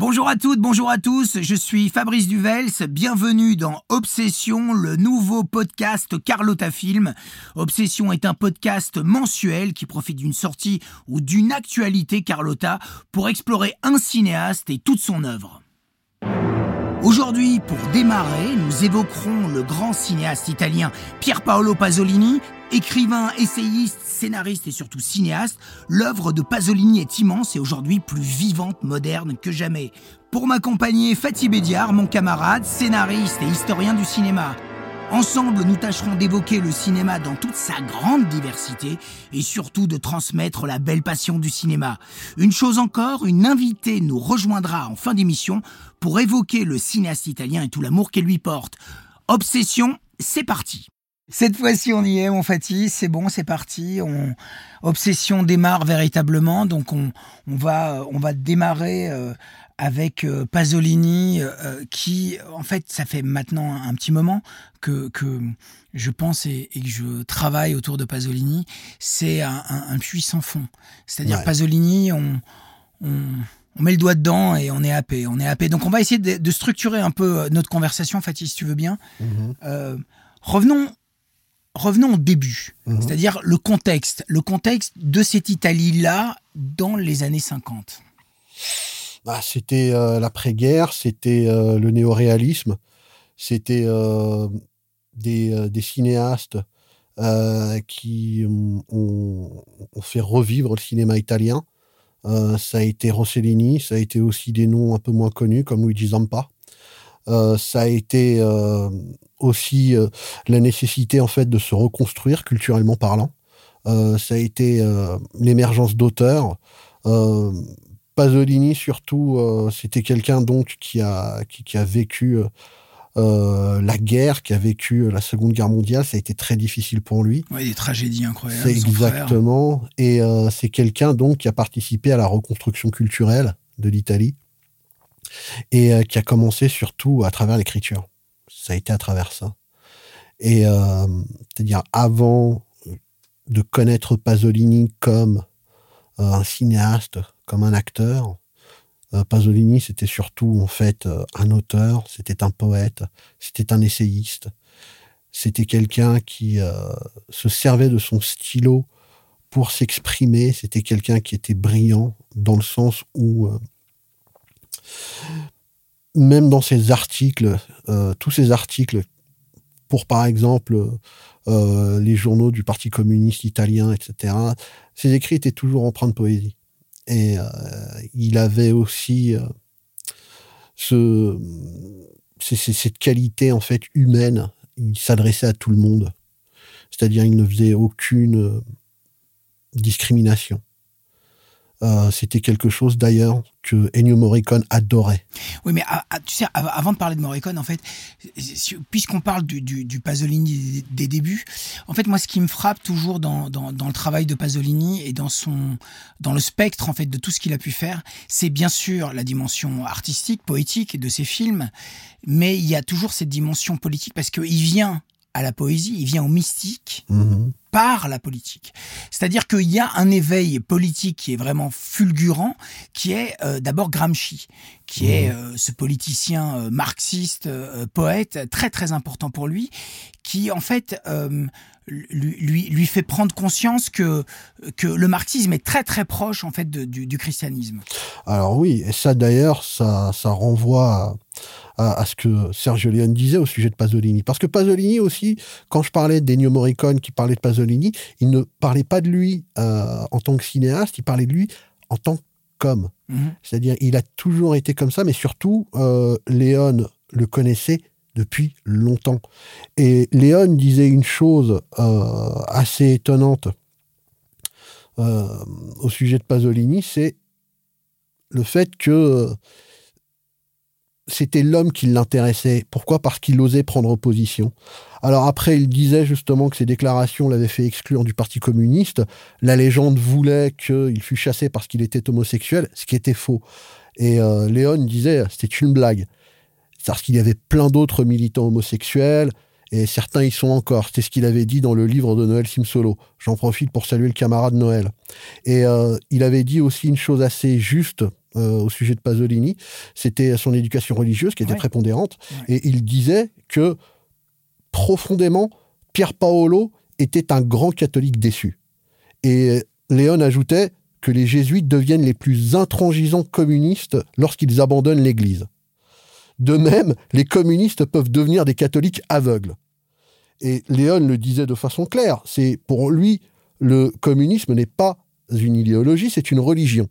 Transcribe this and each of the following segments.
Bonjour à toutes, bonjour à tous, je suis Fabrice Duvels, bienvenue dans Obsession, le nouveau podcast Carlotta Film. Obsession est un podcast mensuel qui profite d'une sortie ou d'une actualité Carlotta pour explorer un cinéaste et toute son œuvre. Aujourd'hui, pour démarrer, nous évoquerons le grand cinéaste italien Pier Paolo Pasolini, écrivain, essayiste, scénariste et surtout cinéaste, l'œuvre de Pasolini est immense et aujourd'hui plus vivante, moderne que jamais. Pour m'accompagner, Fatih Bédiard, mon camarade, scénariste et historien du cinéma. Ensemble, nous tâcherons d'évoquer le cinéma dans toute sa grande diversité et surtout de transmettre la belle passion du cinéma. Une chose encore, une invitée nous rejoindra en fin d'émission pour évoquer le cinéaste italien et tout l'amour qu'elle lui porte. Obsession, c'est parti. Cette fois-ci, on y est, mon Fatih. C'est bon, c'est parti. On... Obsession démarre véritablement. Donc, on, on va, on va démarrer euh, avec euh, Pasolini, euh, qui, en fait, ça fait maintenant un, petit moment que, que je pense et, que je travaille autour de Pasolini. C'est un, un, puits sans fond. C'est-à-dire, Pasolini, on, on, met le doigt dedans et on est happé. On est happé. Donc, on va essayer de, structurer un peu notre conversation, Fatih, si tu veux bien. Mm-hmm. revenons revenons au début, mhm. c'est-à-dire le contexte, le contexte de cette Italie-là dans les années 50. Bah, c'était euh, l'après-guerre, c'était euh, le néoréalisme, c'était euh, des, cinéastes qui ont, fait revivre le cinéma italien. ça a été Rossellini, ça a été aussi des noms un peu moins connus comme Luigi Zampa. ça a été aussi la nécessité en fait de se reconstruire culturellement parlant. Ça a été l'émergence d'auteurs. Pasolini surtout, c'était quelqu'un donc qui a qui, a vécu la guerre, qui a vécu la Seconde Guerre mondiale. Ça a été très difficile pour lui. Oui, des tragédies incroyables. exactement. Et c'est quelqu'un donc qui a participé à la reconstruction culturelle de l'Italie et qui a commencé surtout à travers l'écriture ça a été à travers ça. Et euh, c'est-à-dire avant de connaître Pasolini comme euh, un cinéaste, comme un acteur, euh, Pasolini c'était surtout en fait un auteur, c'était un poète, c'était un essayiste, c'était quelqu'un qui se servait de son stylo pour s'exprimer, c'était quelqu'un qui était brillant dans le sens où même dans ces articles, euh, tous ces articles, pour par exemple euh, les journaux du Parti communiste italien, etc., ses écrits étaient toujours empreints de poésie. Et euh, il avait aussi ce, cette qualité en fait humaine. Il s'adressait à tout le monde. C'est-à-dire, il ne faisait aucune discrimination. Euh, c'était quelque chose d'ailleurs que Ennio Morricone adorait. Oui, mais ah, ah, tu sais, avant de parler de Morricone, en fait, puisqu'on parle du, du, Pasolini des, débuts, en fait, moi, ce qui me frappe toujours dans, dans, dans, le travail de Pasolini et dans son dans le spectre en fait de tout ce qu'il a pu faire, c'est bien sûr la dimension artistique, poétique de ses films, mais il y a toujours cette dimension politique parce qu'il vient à la poésie, il vient au mystique. Mhm par la politique. C'est-à-dire qu'il y a un éveil politique qui est vraiment fulgurant, qui est euh, d'abord Gramsci, qui est mmh. euh, ce politicien euh, marxiste, poète, très très important pour lui, qui en fait lui, lui, fait prendre conscience que, que le marxisme est très très proche en fait du, christianisme. Alors oui, et ça d'ailleurs, ça, ça renvoie à, ce que Sergio Leone disait au sujet de Pasolini. Parce que Pasolini aussi, quand je parlais d'Ennio Morricone qui parlait de Pasolini, il ne parlait pas de lui euh, en tant que cinéaste, il parlait de lui en tant qu'homme. Mhm. C'est-à-dire, il a toujours été comme ça, mais surtout, euh, Léon le connaissait depuis longtemps. Et Léon disait une chose euh, assez étonnante euh, au sujet de Pasolini, c'est le fait que c'était l'homme qui l'intéressait. Pourquoi? Parce qu'il osait prendre position. Alors après, il disait justement que ses déclarations l'avaient fait exclure du Parti communiste. La légende voulait qu'il fût chassé parce qu'il était homosexuel, ce qui était faux. Et euh, Léon disait c'était une blague. Parce qu'il y avait plein d'autres militants homosexuels, et certains y sont encore. C'était ce qu'il avait dit dans le livre de Noël Simsolo. J'en profite pour saluer le camarade Noël. Et euh, il avait dit aussi une chose assez juste au sujet de Pasolini, c'était son éducation religieuse qui était prépondérante. Et il disait que profondément, Pierre Paolo était un grand catholique déçu. Et Léon ajoutait que les jésuites deviennent les plus intransigeants communistes lorsqu'ils abandonnent l'Église. De même, les communistes peuvent devenir des catholiques aveugles. Et Léon le disait de façon claire, c'est pour lui, le communisme n'est pas une idéologie, c'est une religion.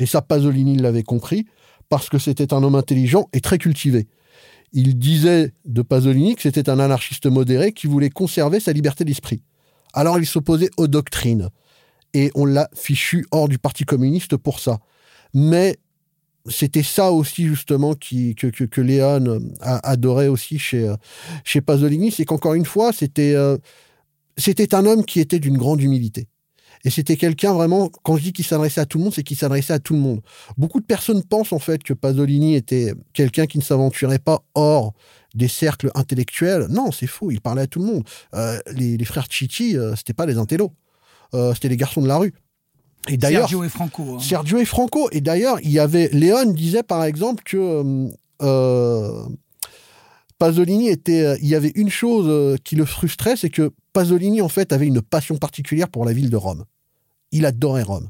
Et ça, Pasolini l'avait compris, parce que c'était un homme intelligent et très cultivé. Il disait de Pasolini que c'était un anarchiste modéré qui voulait conserver sa liberté d'esprit. Alors il s'opposait aux doctrines. Et on l'a fichu hors du Parti communiste pour ça. Mais c'était ça aussi justement qui, que, que, Léon adorait aussi chez, chez Pasolini, c'est qu'encore une fois, c'était euh, c'était un homme qui était d'une grande humilité. Et c'était quelqu'un vraiment, quand je dis qu'il s'adressait à tout le monde, c'est qu'il s'adressait à tout le monde. Beaucoup de personnes pensent en fait que Pasolini était quelqu'un qui ne s'aventurait pas hors des cercles intellectuels. Non, c'est faux, il parlait à tout le monde. Euh, les, frères Chichi, euh, c'était pas des intellos, euh, c'était les garçons de la rue. Et d'ailleurs, Sergio et Franco. Hein. Sergio et Franco. Et d'ailleurs, il y avait Léon disait par exemple que Pasolini était, il y avait une chose qui le frustrait, c'est que Pasolini en fait avait une passion particulière pour la ville de Rome il adorait Rome.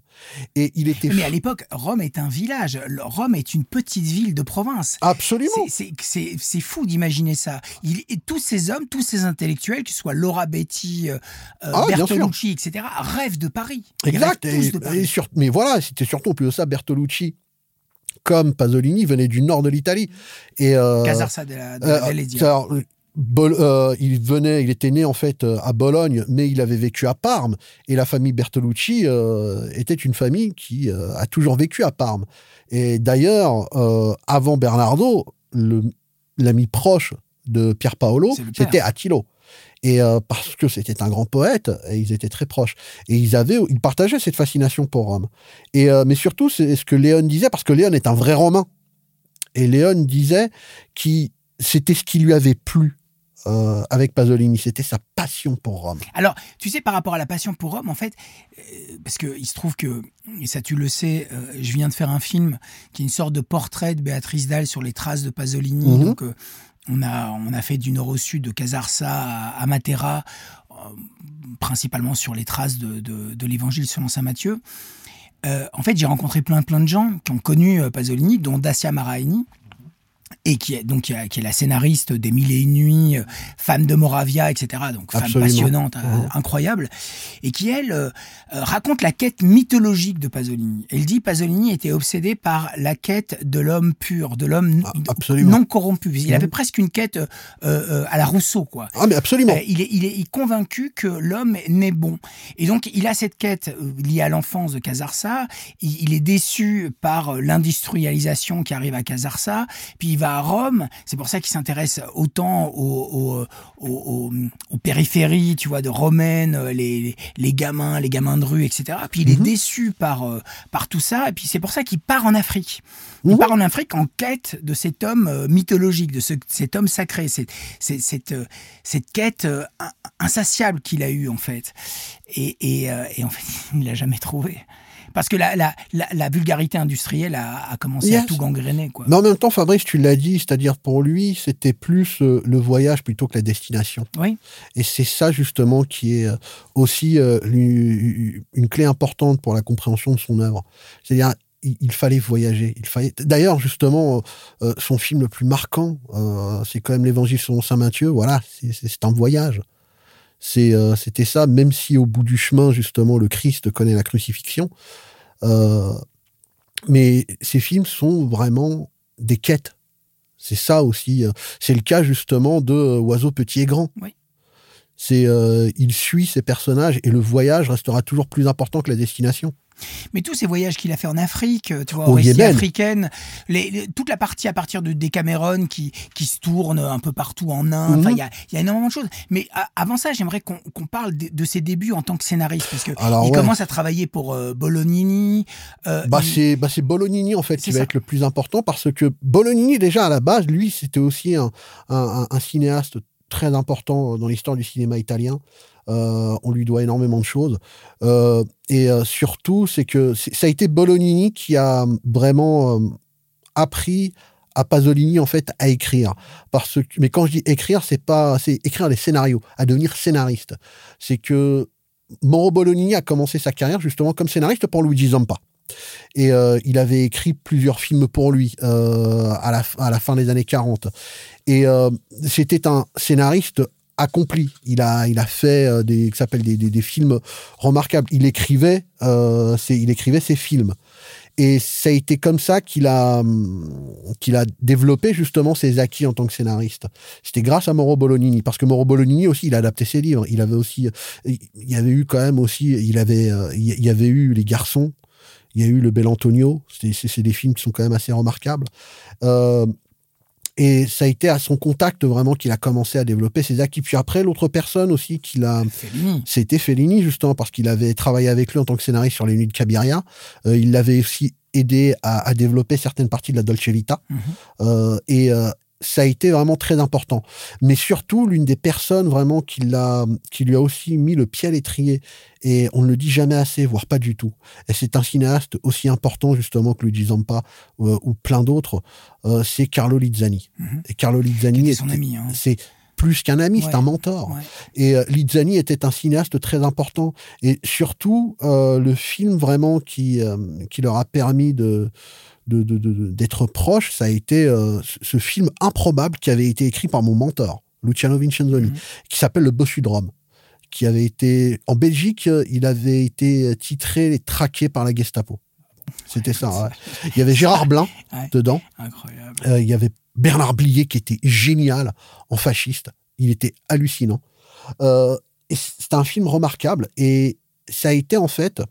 Et il était. Mais à l'époque, Rome est un village. Rome est une petite ville de province. Absolument. C'est fou d'imaginer ça. Il, tous ces hommes, tous ces intellectuels, que ce soit Laura Betty, euh, euh, ah, Bertolucci, etc., rêvent de Paris. Exact. mais voilà, c'était surtout plus de ça, Bertolucci comme Pasolini venait du nord de l'Italie. Et euh, Casarsa de la, de euh, il venait, il était né en fait euh, à Bologne, mais il avait vécu à Parme. Et la famille Bertolucci euh, était une famille qui a toujours vécu à Parme. Et d'ailleurs, avant Bernardo, l'ami proche de Pier Paolo, c'était Attilo. Et parce que c'était un grand poète, et ils étaient très proches. Et ils avaient, ils partageaient cette fascination pour Rome. Et mais surtout, c'est ce que Léon disait, parce que Léon est un vrai Romain. Et Léon disait que c'était ce qui lui avait plu euh, avec Pasolini. C'était sa passion pour Rome. Alors, tu sais, par rapport à la passion pour Rome, en fait, euh, parce qu'il se trouve que, et ça tu le sais, euh, je viens de faire un film qui est une sorte de portrait de Béatrice Dalle sur les traces de Pasolini. Mhm. Donc, on, a, on a fait du nord au sud, de Casarsa à, Matera, principalement sur les traces de, de, l'évangile selon saint Matthieu. en fait, j'ai rencontré plein, plein de gens qui ont connu Pasolini, dont Dacia Maraini, et qui est donc qui est, la scénariste des Mille et une nuits, euh, femme de Moravia, etc. Donc femme passionnante, euh, incroyable, et qui elle euh, raconte la quête mythologique de Pasolini. Elle dit Pasolini était obsédé par la quête de l'homme pur, de l'homme ah, non corrompu. Il avait presque une quête à la Rousseau, quoi. Ah mais absolument. il est il est convaincu que l'homme n'est bon, et donc il a cette quête liée à l'enfance de Casarsa. Il, il est déçu par l'industrialisation qui arrive à Casarsa, puis il va à Rome. C'est pour ça qu'il s'intéresse autant aux, périphéries, tu vois, de romaines, les, les, gamins, les gamins de rue, etc. Puis il est mhm. déçu par, euh, par tout ça. Et puis c'est pour ça qu'il part en Afrique. Il mhm. part en Afrique en quête de cet homme euh, mythologique, de cet homme sacré, cette, cette, euh, cette quête insatiable qu'il a eue en fait. Et, et, et en fait, il l'a jamais trouvé. Parce que la, la, la, vulgarité industrielle a, a commencé à tout gangréner. Quoi. Mais en même temps, Fabrice, tu l'as dit, c'est-à-dire pour lui, c'était plus euh, le voyage plutôt que la destination. Oui. Et c'est ça justement qui est euh, aussi euh, une, clé importante pour la compréhension de son œuvre. C'est-à-dire, il, fallait voyager. Il fallait. D'ailleurs, justement, son film le plus marquant, c'est quand même l'Évangile selon saint Matthieu. Voilà, c'est un voyage. C'était ça, même si au bout du chemin, justement, le Christ connaît la crucifixion. Euh, mais ces films sont vraiment des quêtes. C'est ça aussi. Euh, c'est le cas justement de euh, Oiseau petit et grand. C'est il suit ses personnages et le voyage restera toujours plus important que la destination. Mais tous ces voyages qu'il a fait en Afrique, tu vois, Au africaine, les, toute la partie à partir de Decameron qui, qui se tourne un peu partout en Inde, mhm. il y, a, y, a, énormément de choses. Mais avant ça, j'aimerais qu'on parle de, ses débuts en tant que scénariste, parce que il commence à travailler pour euh, Bolognini. Euh, bah, bah c'est Bolognini en fait qui va être le plus important, parce que Bolognini déjà à la base, lui, c'était aussi un, un, un cinéaste très important dans l'histoire du cinéma italien. On lui doit énormément de choses. et surtout, c'est que ça a été Bolognini qui a vraiment appris à Pasolini en fait à écrire. Parce que mais quand je dis écrire c'est pas c'est écrire des scénarios à devenir scénariste. C'est que Mauro Bolognini a commencé sa carrière justement comme scénariste pour Luigi Zampa. Et euh, il avait écrit plusieurs films pour lui euh, à, la, à la fin des années 40 et euh, c'était un scénariste accompli. Il a, il a fait des, s'appelle des, des, films remarquables. Il écrivait, il écrivait ses films. Et ça a été comme ça qu'il a, qu'il a développé justement ses acquis en tant que scénariste. C'était grâce à Mauro Bolognini, parce que Mauro Bolognini aussi, il a adapté ses livres. Il avait aussi, il y avait eu quand même aussi, il avait, il y avait eu Les Garçons, il y a eu Le Bel Antonio. C'est des films qui sont quand même assez remarquables. Euh, et ça a été à son contact vraiment qu'il a commencé à développer ses acquis. Puis après, l'autre personne aussi qu'il a, c'était Fellini justement parce qu'il avait travaillé avec lui en tant que scénariste sur les Nuits de Cabiria. Euh, il l'avait aussi aidé à, développer certaines parties de la Dolce Vita. Mhm. Euh, et euh, ça a été vraiment très important. Mais surtout, l'une des personnes vraiment qui, l'a, qui lui a aussi mis le pied à l'étrier, et on ne le dit jamais assez, voire pas du tout, et c'est un cinéaste aussi important justement que Luigi Zampa euh, ou plein d'autres, euh, c'est Carlo Lizzani. Mhm. Et Carlo Lizzani, est son ami. Hein. C'est plus qu'un ami, c'est un mentor. Et euh, Lizzani était un cinéaste très important. Et surtout, le film vraiment qui, qui leur a permis de d'être proche, ça a été euh, ce film improbable qui avait été écrit par mon mentor, Luciano Vincenzoni, mhm. qui s'appelle Le Bossu de Rome, qui avait été en Belgique, euh, il avait été titré et traqué par la Gestapo. C'était ça. Il y avait Gérard Blin dedans. Incroyable. Euh, il y avait Bernard Blier qui était génial en fasciste. Il était hallucinant. c'est un film remarquable et ça a été en fait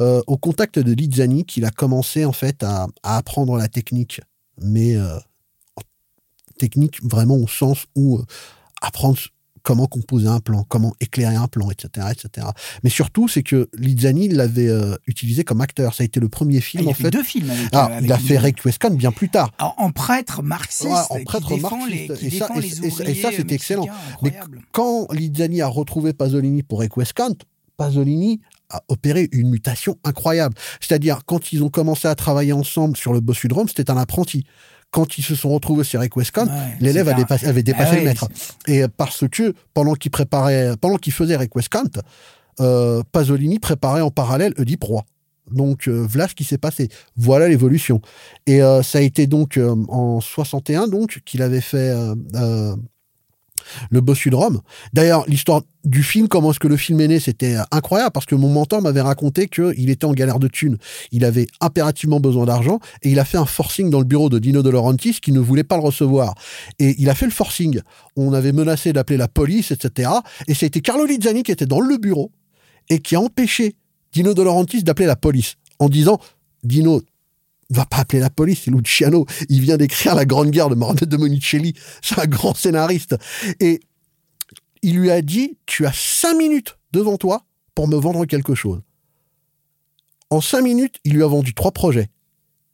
euh, au contact de Lizzani qu'il a commencé en fait à, apprendre la technique, mais euh, technique vraiment au sens où euh, apprendre comment composer un plan, comment éclairer un plan, etc., etc. Mais surtout, c'est que Lizzani l'avait utilisé comme acteur. Ça a été le premier film ah, en fait. Deux films. Avec, ah, il a fait Requescan bien plus tard. en prêtre marxiste. en prêtre marxiste. et, ça, et, ça, c'était excellent. Mais quand Lizzani a retrouvé Pasolini pour Requescant, Pasolini a opéré une mutation incroyable. C'est-à-dire, quand ils ont commencé à travailler ensemble sur le Bossudrome, c'était un apprenti. Quand ils se sont retrouvés sur Requescant, l'élève avait dépassé le maître. Et parce que, pendant qu'il préparait, pendant qu'il faisait Requescant, euh, Pasolini préparait en parallèle Oedipe Roi. Donc euh, voilà ce qui s'est passé. Voilà l'évolution. Et euh, ça a été donc euh, en 61 donc qu'il avait fait le bossu de Rome. D'ailleurs, l'histoire du film, comment est-ce que le film est né, c'était euh, incroyable parce que mon mentor m'avait raconté qu'il était en galère de thunes. Il avait impérativement besoin d'argent et il a fait un forcing dans le bureau de Dino De Laurentiis qui ne voulait pas le recevoir. Et il a fait le forcing. On avait menacé d'appeler la police, etc. Et c'était Carlo Lizzani qui était dans le bureau et qui a empêché Dino De Laurentiis d'appeler la police en disant Dino, va pas appeler la police, c'est Luciano. Il vient d'écrire La Grande Guerre de de Monicelli. C'est un grand scénariste. Et il lui a dit, tu as cinq minutes devant toi pour me vendre quelque chose. En cinq minutes, il lui a vendu trois projets.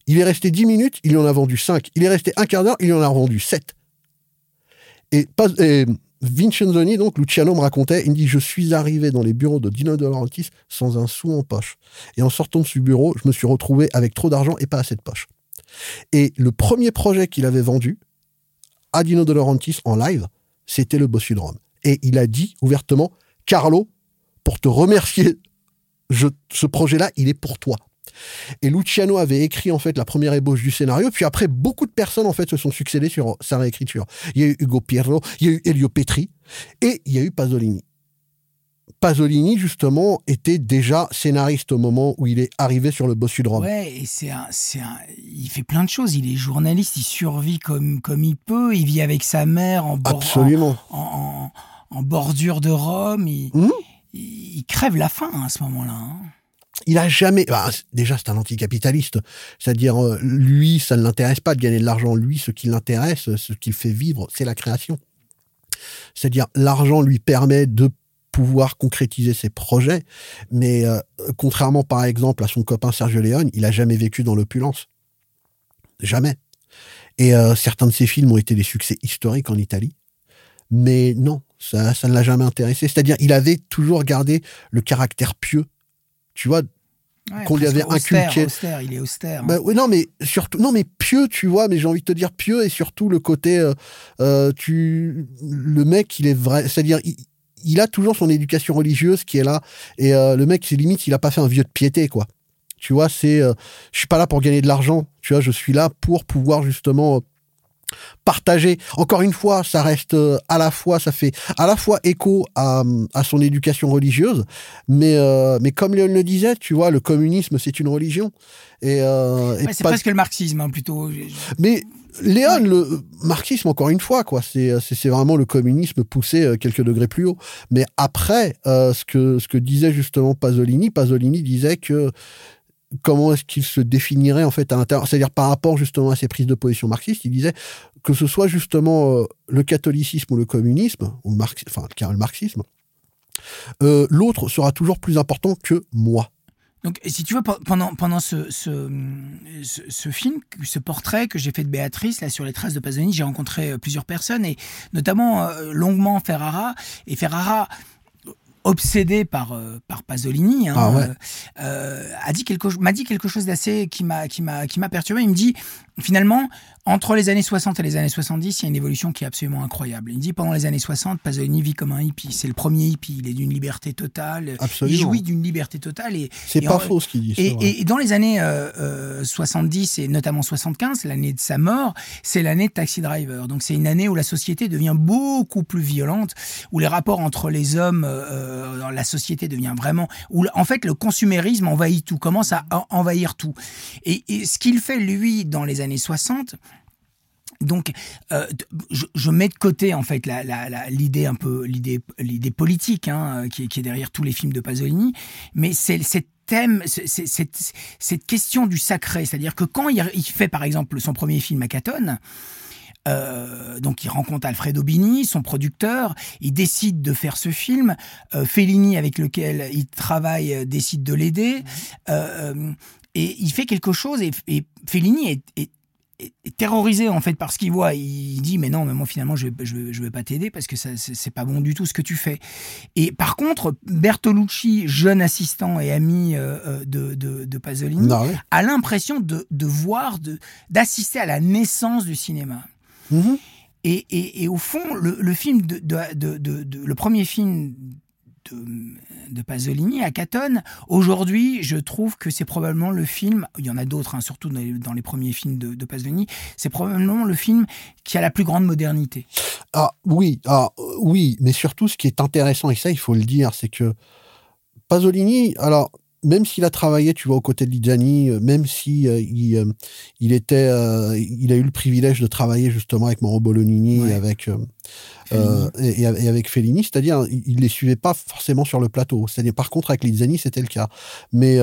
Il est resté dix minutes, il en a vendu cinq. Il est resté un quart d'heure, il en a vendu sept. Et, pas, Vincenzoni, donc Luciano me racontait, il me dit Je suis arrivé dans les bureaux de Dino De Laurentiis sans un sou en poche. Et en sortant de ce bureau, je me suis retrouvé avec trop d'argent et pas assez de poche. Et le premier projet qu'il avait vendu à Dino De Laurentiis en live, c'était le Bossu de Rome. Et il a dit ouvertement Carlo, pour te remercier, ce projet-là, il est pour toi. Et Luciano avait écrit en fait la première ébauche du scénario, puis après beaucoup de personnes en fait se sont succédées sur sa réécriture. Il y a eu Hugo Pirro, il y a eu Elio Petri et il y a eu Pasolini. Pasolini, justement, était déjà scénariste au moment où il est arrivé sur le Bossu de Rome. Ouais, et c'est un, un, il fait plein de choses. Il est journaliste, il survit comme, comme il peut. Il vit avec sa mère en, Absolument. En, en, bordure de Rome. Il, mmh. il, crève la faim à ce moment-là. Hein il a jamais. Bah, déjà, c'est un anticapitaliste. C'est-à-dire, euh, lui, ça ne l'intéresse pas de gagner de l'argent. Lui, ce qui l'intéresse, ce qui fait vivre, c'est la création. C'est-à-dire, l'argent lui permet de pouvoir concrétiser ses projets, mais euh, contrairement par exemple à son copain Sergio Leone, il a jamais vécu dans l'opulence. Jamais. Et euh, certains de ses films ont été des succès historiques en Italie, Mais non, ça, ça ne l'a jamais intéressé. C'est-à-dire, il avait toujours gardé le caractère pieux. Tu vois, qu'on lui avait inculqué. il est austère. Bah, oui, non, mais surtout, non, mais pieux, tu vois, mais j'ai envie de te dire pieux et surtout le côté, euh, euh, tu, le mec, il est vrai, c'est-à-dire, il, a toujours son éducation religieuse qui est là et euh, le mec, c'est limite, il a pas fait un vieux de piété, quoi. Tu vois, c'est, je suis pas là pour gagner de l'argent, tu vois, je suis là pour pouvoir justement partager. Encore une fois, ça reste euh, à la fois, ça fait à la fois écho à, son éducation religieuse, mais euh, mais comme Léon le disait, tu vois, le communisme c'est une religion. Et, euh, c'est presque le marxisme hein, plutôt. Mais Léon, le marxisme, encore une fois, quoi, c'est c'est vraiment le communisme poussé quelques degrés plus haut. Mais après, ce que ce que disait justement Pasolini, Pasolini disait que comment est-ce qu'il se définirait en fait à l'intérieur, c'est-à-dire par rapport justement à ses prises de position marxistes, il disait que ce soit justement euh, le catholicisme ou le communisme, ou le enfin le marxisme, euh, l'autre sera toujours plus important que moi. Donc, si tu veux, pendant, pendant ce, ce, ce, film, ce portrait que j'ai fait de Béatrice, là, sur les traces de Pasolini, j'ai rencontré euh, plusieurs personnes, et notamment longuement Ferrara. Et Ferrara, obsédé par euh, par Pasolini, hein, ah euh, euh, a dit quelque m'a dit quelque chose d'assez qui m'a qui m'a qui m'a perturbé. Il me dit finalement entre les années 60 et les années 70, il y a une évolution qui est absolument incroyable. Il dit pendant les années 60, Pasolini vit comme un hippie. C'est le premier hippie. Il est d'une liberté totale. Absolument. Il jouit d'une liberté totale. Et, c'est pas faux ce qu'il dit. Et, et, dans les années euh, 70 et notamment 75, l'année de sa mort, c'est l'année de Taxi Driver. Donc c'est une année où la société devient beaucoup plus violente, où les rapports entre les hommes euh, dans la société devient vraiment, où en fait le consumérisme envahit tout, commence à envahir tout. Et, et ce qu'il fait lui dans les années 60, donc, euh, je, mets de côté en fait l'idée un peu l'idée l'idée politique hein, qui, est derrière tous les films de Pasolini, mais c'est cette thème, cette, cette, question du sacré, c'est-à-dire que quand il, fait par exemple son premier film à Catone, euh, donc il rencontre Alfredo Bini, son producteur, il décide de faire ce film. Euh, Fellini, avec lequel il travaille, décide de l'aider. Mmh. et il fait quelque chose et, Fellini est, est terrorisé en fait par ce qu'il voit. Il dit mais non, mais moi finalement je je, je vais pas t'aider parce que ça c'est pas bon du tout ce que tu fais. Et par contre Bertolucci, jeune assistant et ami euh, euh, de, de, de, Pasolini, a l'impression de, de voir, de d'assister à la naissance du cinéma. Mm-hmm. Et, et, et, au fond, le, le film de, de, de, le premier film de, Pasolini à Catone. Aujourd'hui, je trouve que c'est probablement le film, il y en a d'autres, hein, surtout dans les, premiers films de, Pasolini, c'est probablement le film qui a la plus grande modernité. Ah oui, ah, oui, mais surtout ce qui est intéressant, et ça il faut le dire, c'est que Pasolini, alors même s'il a travaillé, tu vois, aux côtés de Ligiani, euh, même si euh, il, euh, il, était, il a eu le privilège de travailler justement avec Mauro Bolognini et avec et, et, avec Fellini, c'est-à-dire il, les suivait pas forcément sur le plateau. C'est-à-dire par contre avec Ligiani, c'était le cas. Mais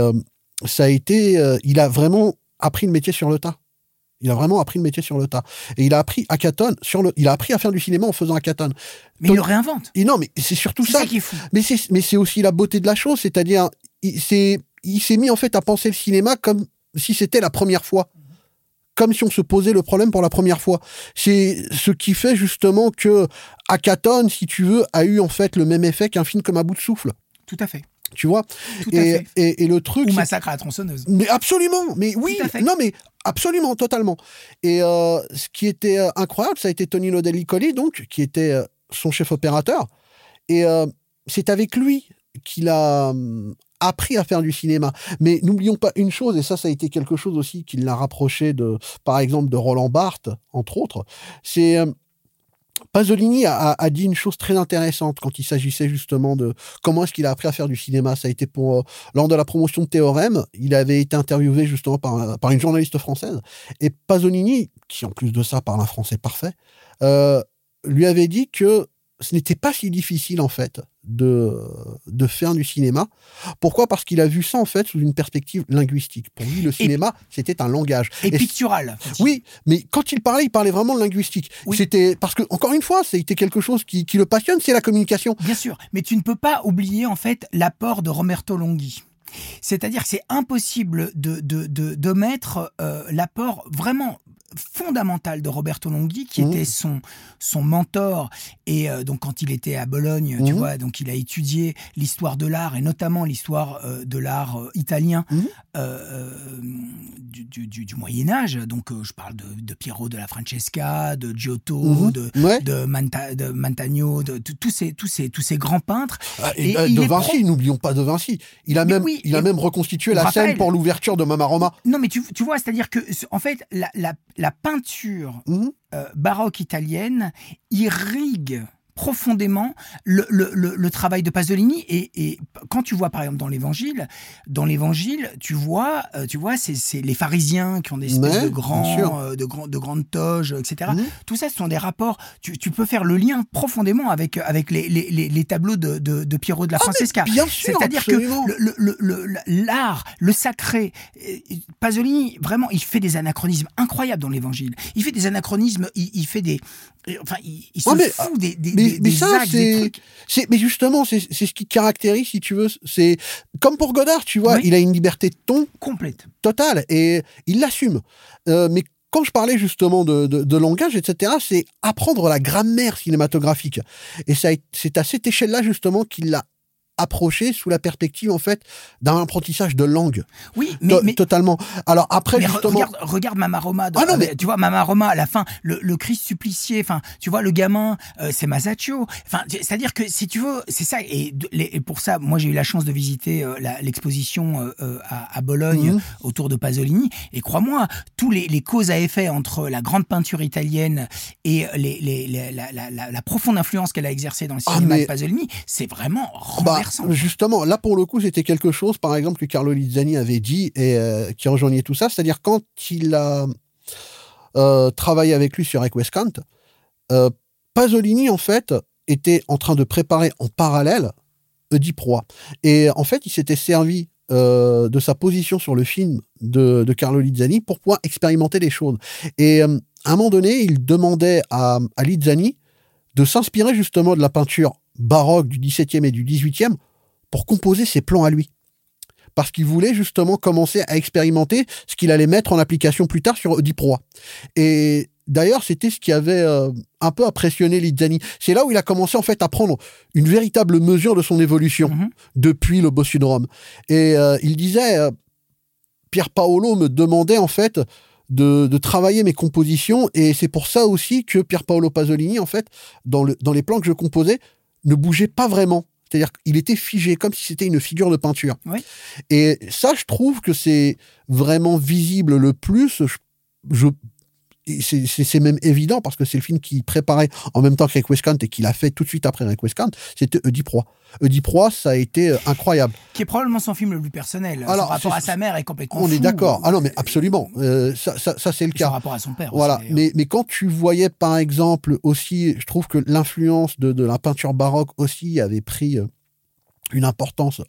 ça a été, il a vraiment appris le métier sur le tas. Il a vraiment appris le métier sur le tas. Et il a appris à Catone, sur le, il a appris à faire du cinéma en faisant à Catone. Mais il le réinvente. Et non, mais c'est surtout ça. ça qui est fou. Mais c'est, mais c'est aussi la beauté de la chose, c'est-à-dire, il s'est, il s'est mis en fait à penser le cinéma comme si c'était la première fois. Comme si on se posait le problème pour la première fois. C'est ce qui fait justement que Akaton, si tu veux, a eu en fait le même effet qu'un film comme À bout de souffle. Tout à fait. Tu vois? Tout à et, fait. Et, le truc. Ou Massacre à la tronçonneuse. Mais absolument Mais oui Non, mais absolument, totalement. Et euh, ce qui était euh, incroyable, ça a été Tony Dellicoli, donc, qui était euh, son chef opérateur. Et c'est avec lui qu'il a hum, appris à faire du cinéma. Mais n'oublions pas une chose, et ça, ça a été quelque chose aussi qui l'a rapproché de, par exemple, de Roland Barthes, entre autres. C'est euh, Pasolini a, dit une chose très intéressante quand il s'agissait justement de comment est-ce qu'il a appris à faire du cinéma. Ça a été pour euh, lors de la promotion de Théorème, il avait été interviewé justement par, par une journaliste française et Pasolini, qui en plus de ça parle un français parfait, euh, lui avait dit que ce n'était pas si difficile en fait de, de faire du cinéma. Pourquoi? Parce qu'il a vu ça en fait sous une perspective linguistique. Pour lui, le cinéma, c'était un langage. Et, pictural. Oui, mais quand il parlait, il parlait vraiment de linguistique. C'était parce que encore une fois, c'était quelque chose qui, qui le passionne, c'est la communication. Bien sûr, mais tu ne peux pas oublier en fait l'apport de Roberto Longhi. C'est-à-dire que c'est impossible de, de, de, de mettre euh, l'apport vraiment fondamentale de Roberto Longhi, qui Mhm. était son, son mentor. Et euh, donc, quand il était à Bologne, tu Mhm. vois, donc il a étudié l'histoire de l'art, et notamment l'histoire euh, de l'art euh, italien Mhm. euh, euh, du, du- du- du Moyen-Âge. Donc, euh, je parle de, de Piero de la Francesca, de Giotto, Mhm. de, Ouais. de, Manta- de de, tous, ces, tous, ces, tous ces grands peintres. Ah, et, Et il de Vinci, n'oublions pas de Vinci. Il a même, oui, il a et- même reconstitué la Raphaël. scène pour l'ouverture de Mama Roma. Non, mais tu, tu vois, c'est-à-dire que, en fait, la, la, la peinture euh, baroque italienne irrigue profondément le, le, le, le travail de Pasolini. Et, et quand tu vois par exemple dans l'évangile dans l'évangile tu vois euh, tu vois c'est les pharisiens qui ont des espèces de grands euh, de grands de grandes toges etc Mhm. tout ça ce sont des rapports. Tu, tu peux faire le lien profondément avec avec les, les, les, les tableaux de, de, de Piero de la Ah, Francesca. bien sûr, c'est-à-dire que l'art, le, sacré, euh, Pasolini, vraiment, il fait des anachronismes incroyables dans l'Évangile. Il fait des anachronismes, il, il fait des, enfin, il, il se Ouais, mais, fout des, des, mais- des- mais des ça, c'est- mais justement, c'est, c'est ce qui caractérise, si tu veux, c'est comme pour Godard, tu vois, Oui. il a une liberté de ton complètes. totale et il l'assume. Euh, mais quand je parlais justement de, de, de langage, etc., c'est apprendre la grammaire cinématographique. Et c'est à cette échelle-là justement qu'il l'a approché sous la perspective en fait d'un apprentissage de langue Oui, mais, To- mais, totalement. Alors après mais justement, regarde, regarde Mama Roma. de- Ah non, mais- Tu vois, Mama Roma, à la fin, le, le Christ supplicié, enfin, tu vois, le gamin, euh, c'est Masaccio. Enfin, c'est-à-dire que si tu veux, c'est ça. Et, pour ça, moi, j'ai eu la chance de visiter euh, l'exposition euh, à, à Bologne Mhm. autour de Pasolini. Et crois-moi, tous les, les causes à effet entre la grande peinture italienne et les, la, la- la- la profonde influence qu'elle a exercée dans le Ah, cinéma mais- de Pasolini, c'est vraiment Bah, justement, là pour le coup, c'était quelque chose, par exemple, que Carlo Lizzani avait dit et euh, qui rejoignait tout ça. C'est-à-dire quand il a euh, travaillé avec lui sur Equescant, euh, Pasolini en fait était en train de préparer en parallèle Oedipe Roi. Et en fait, il s'était servi de sa position sur le film de, Carlo Lizzani pour pouvoir expérimenter les choses. Et à un moment donné, il demandait à, à Lizzani de s'inspirer justement de la peinture baroque du XVIIe et du XVIIIe pour composer ses plans à lui. Parce qu'il voulait justement commencer à expérimenter ce qu'il allait mettre en application plus tard sur Oedipe Roi. Et d'ailleurs, c'était ce qui avait euh, un peu impressionné Lizzani. C'est là où il a commencé en fait à prendre une véritable mesure de son évolution Mhm. depuis le Bossu de Rome. Et euh, il disait, euh, Pierre Paolo me demandait en fait de, de travailler mes compositions et c'est pour ça aussi que Pier Paolo Pasolini en fait dans, le, dans les plans que je composais ne bougeait pas vraiment. C'est-à-dire qu'il était figé comme si c'était une figure de peinture. Oui. Et ça, je trouve que c'est vraiment visible le plus. Je, je- c'est- même évident parce que c'est le film qui préparait en même temps que Requiescant et qu'il a fait tout de suite après Requiescant, c'était Oedipe Roi. Oedipe Roi, ça a été euh, incroyable. Qui est probablement son film le plus personnel. Alors, son rapport à sa mère est complètement On est d'accord. Ah non, mais absolument. Euh, ça, ça, ça, c'est le Et son cas. rapport à son père. Voilà. aussi, d'ailleurs. Mais, mais quand tu voyais, par exemple, aussi, je trouve que l'influence de, de la peinture baroque aussi avait pris euh, une importance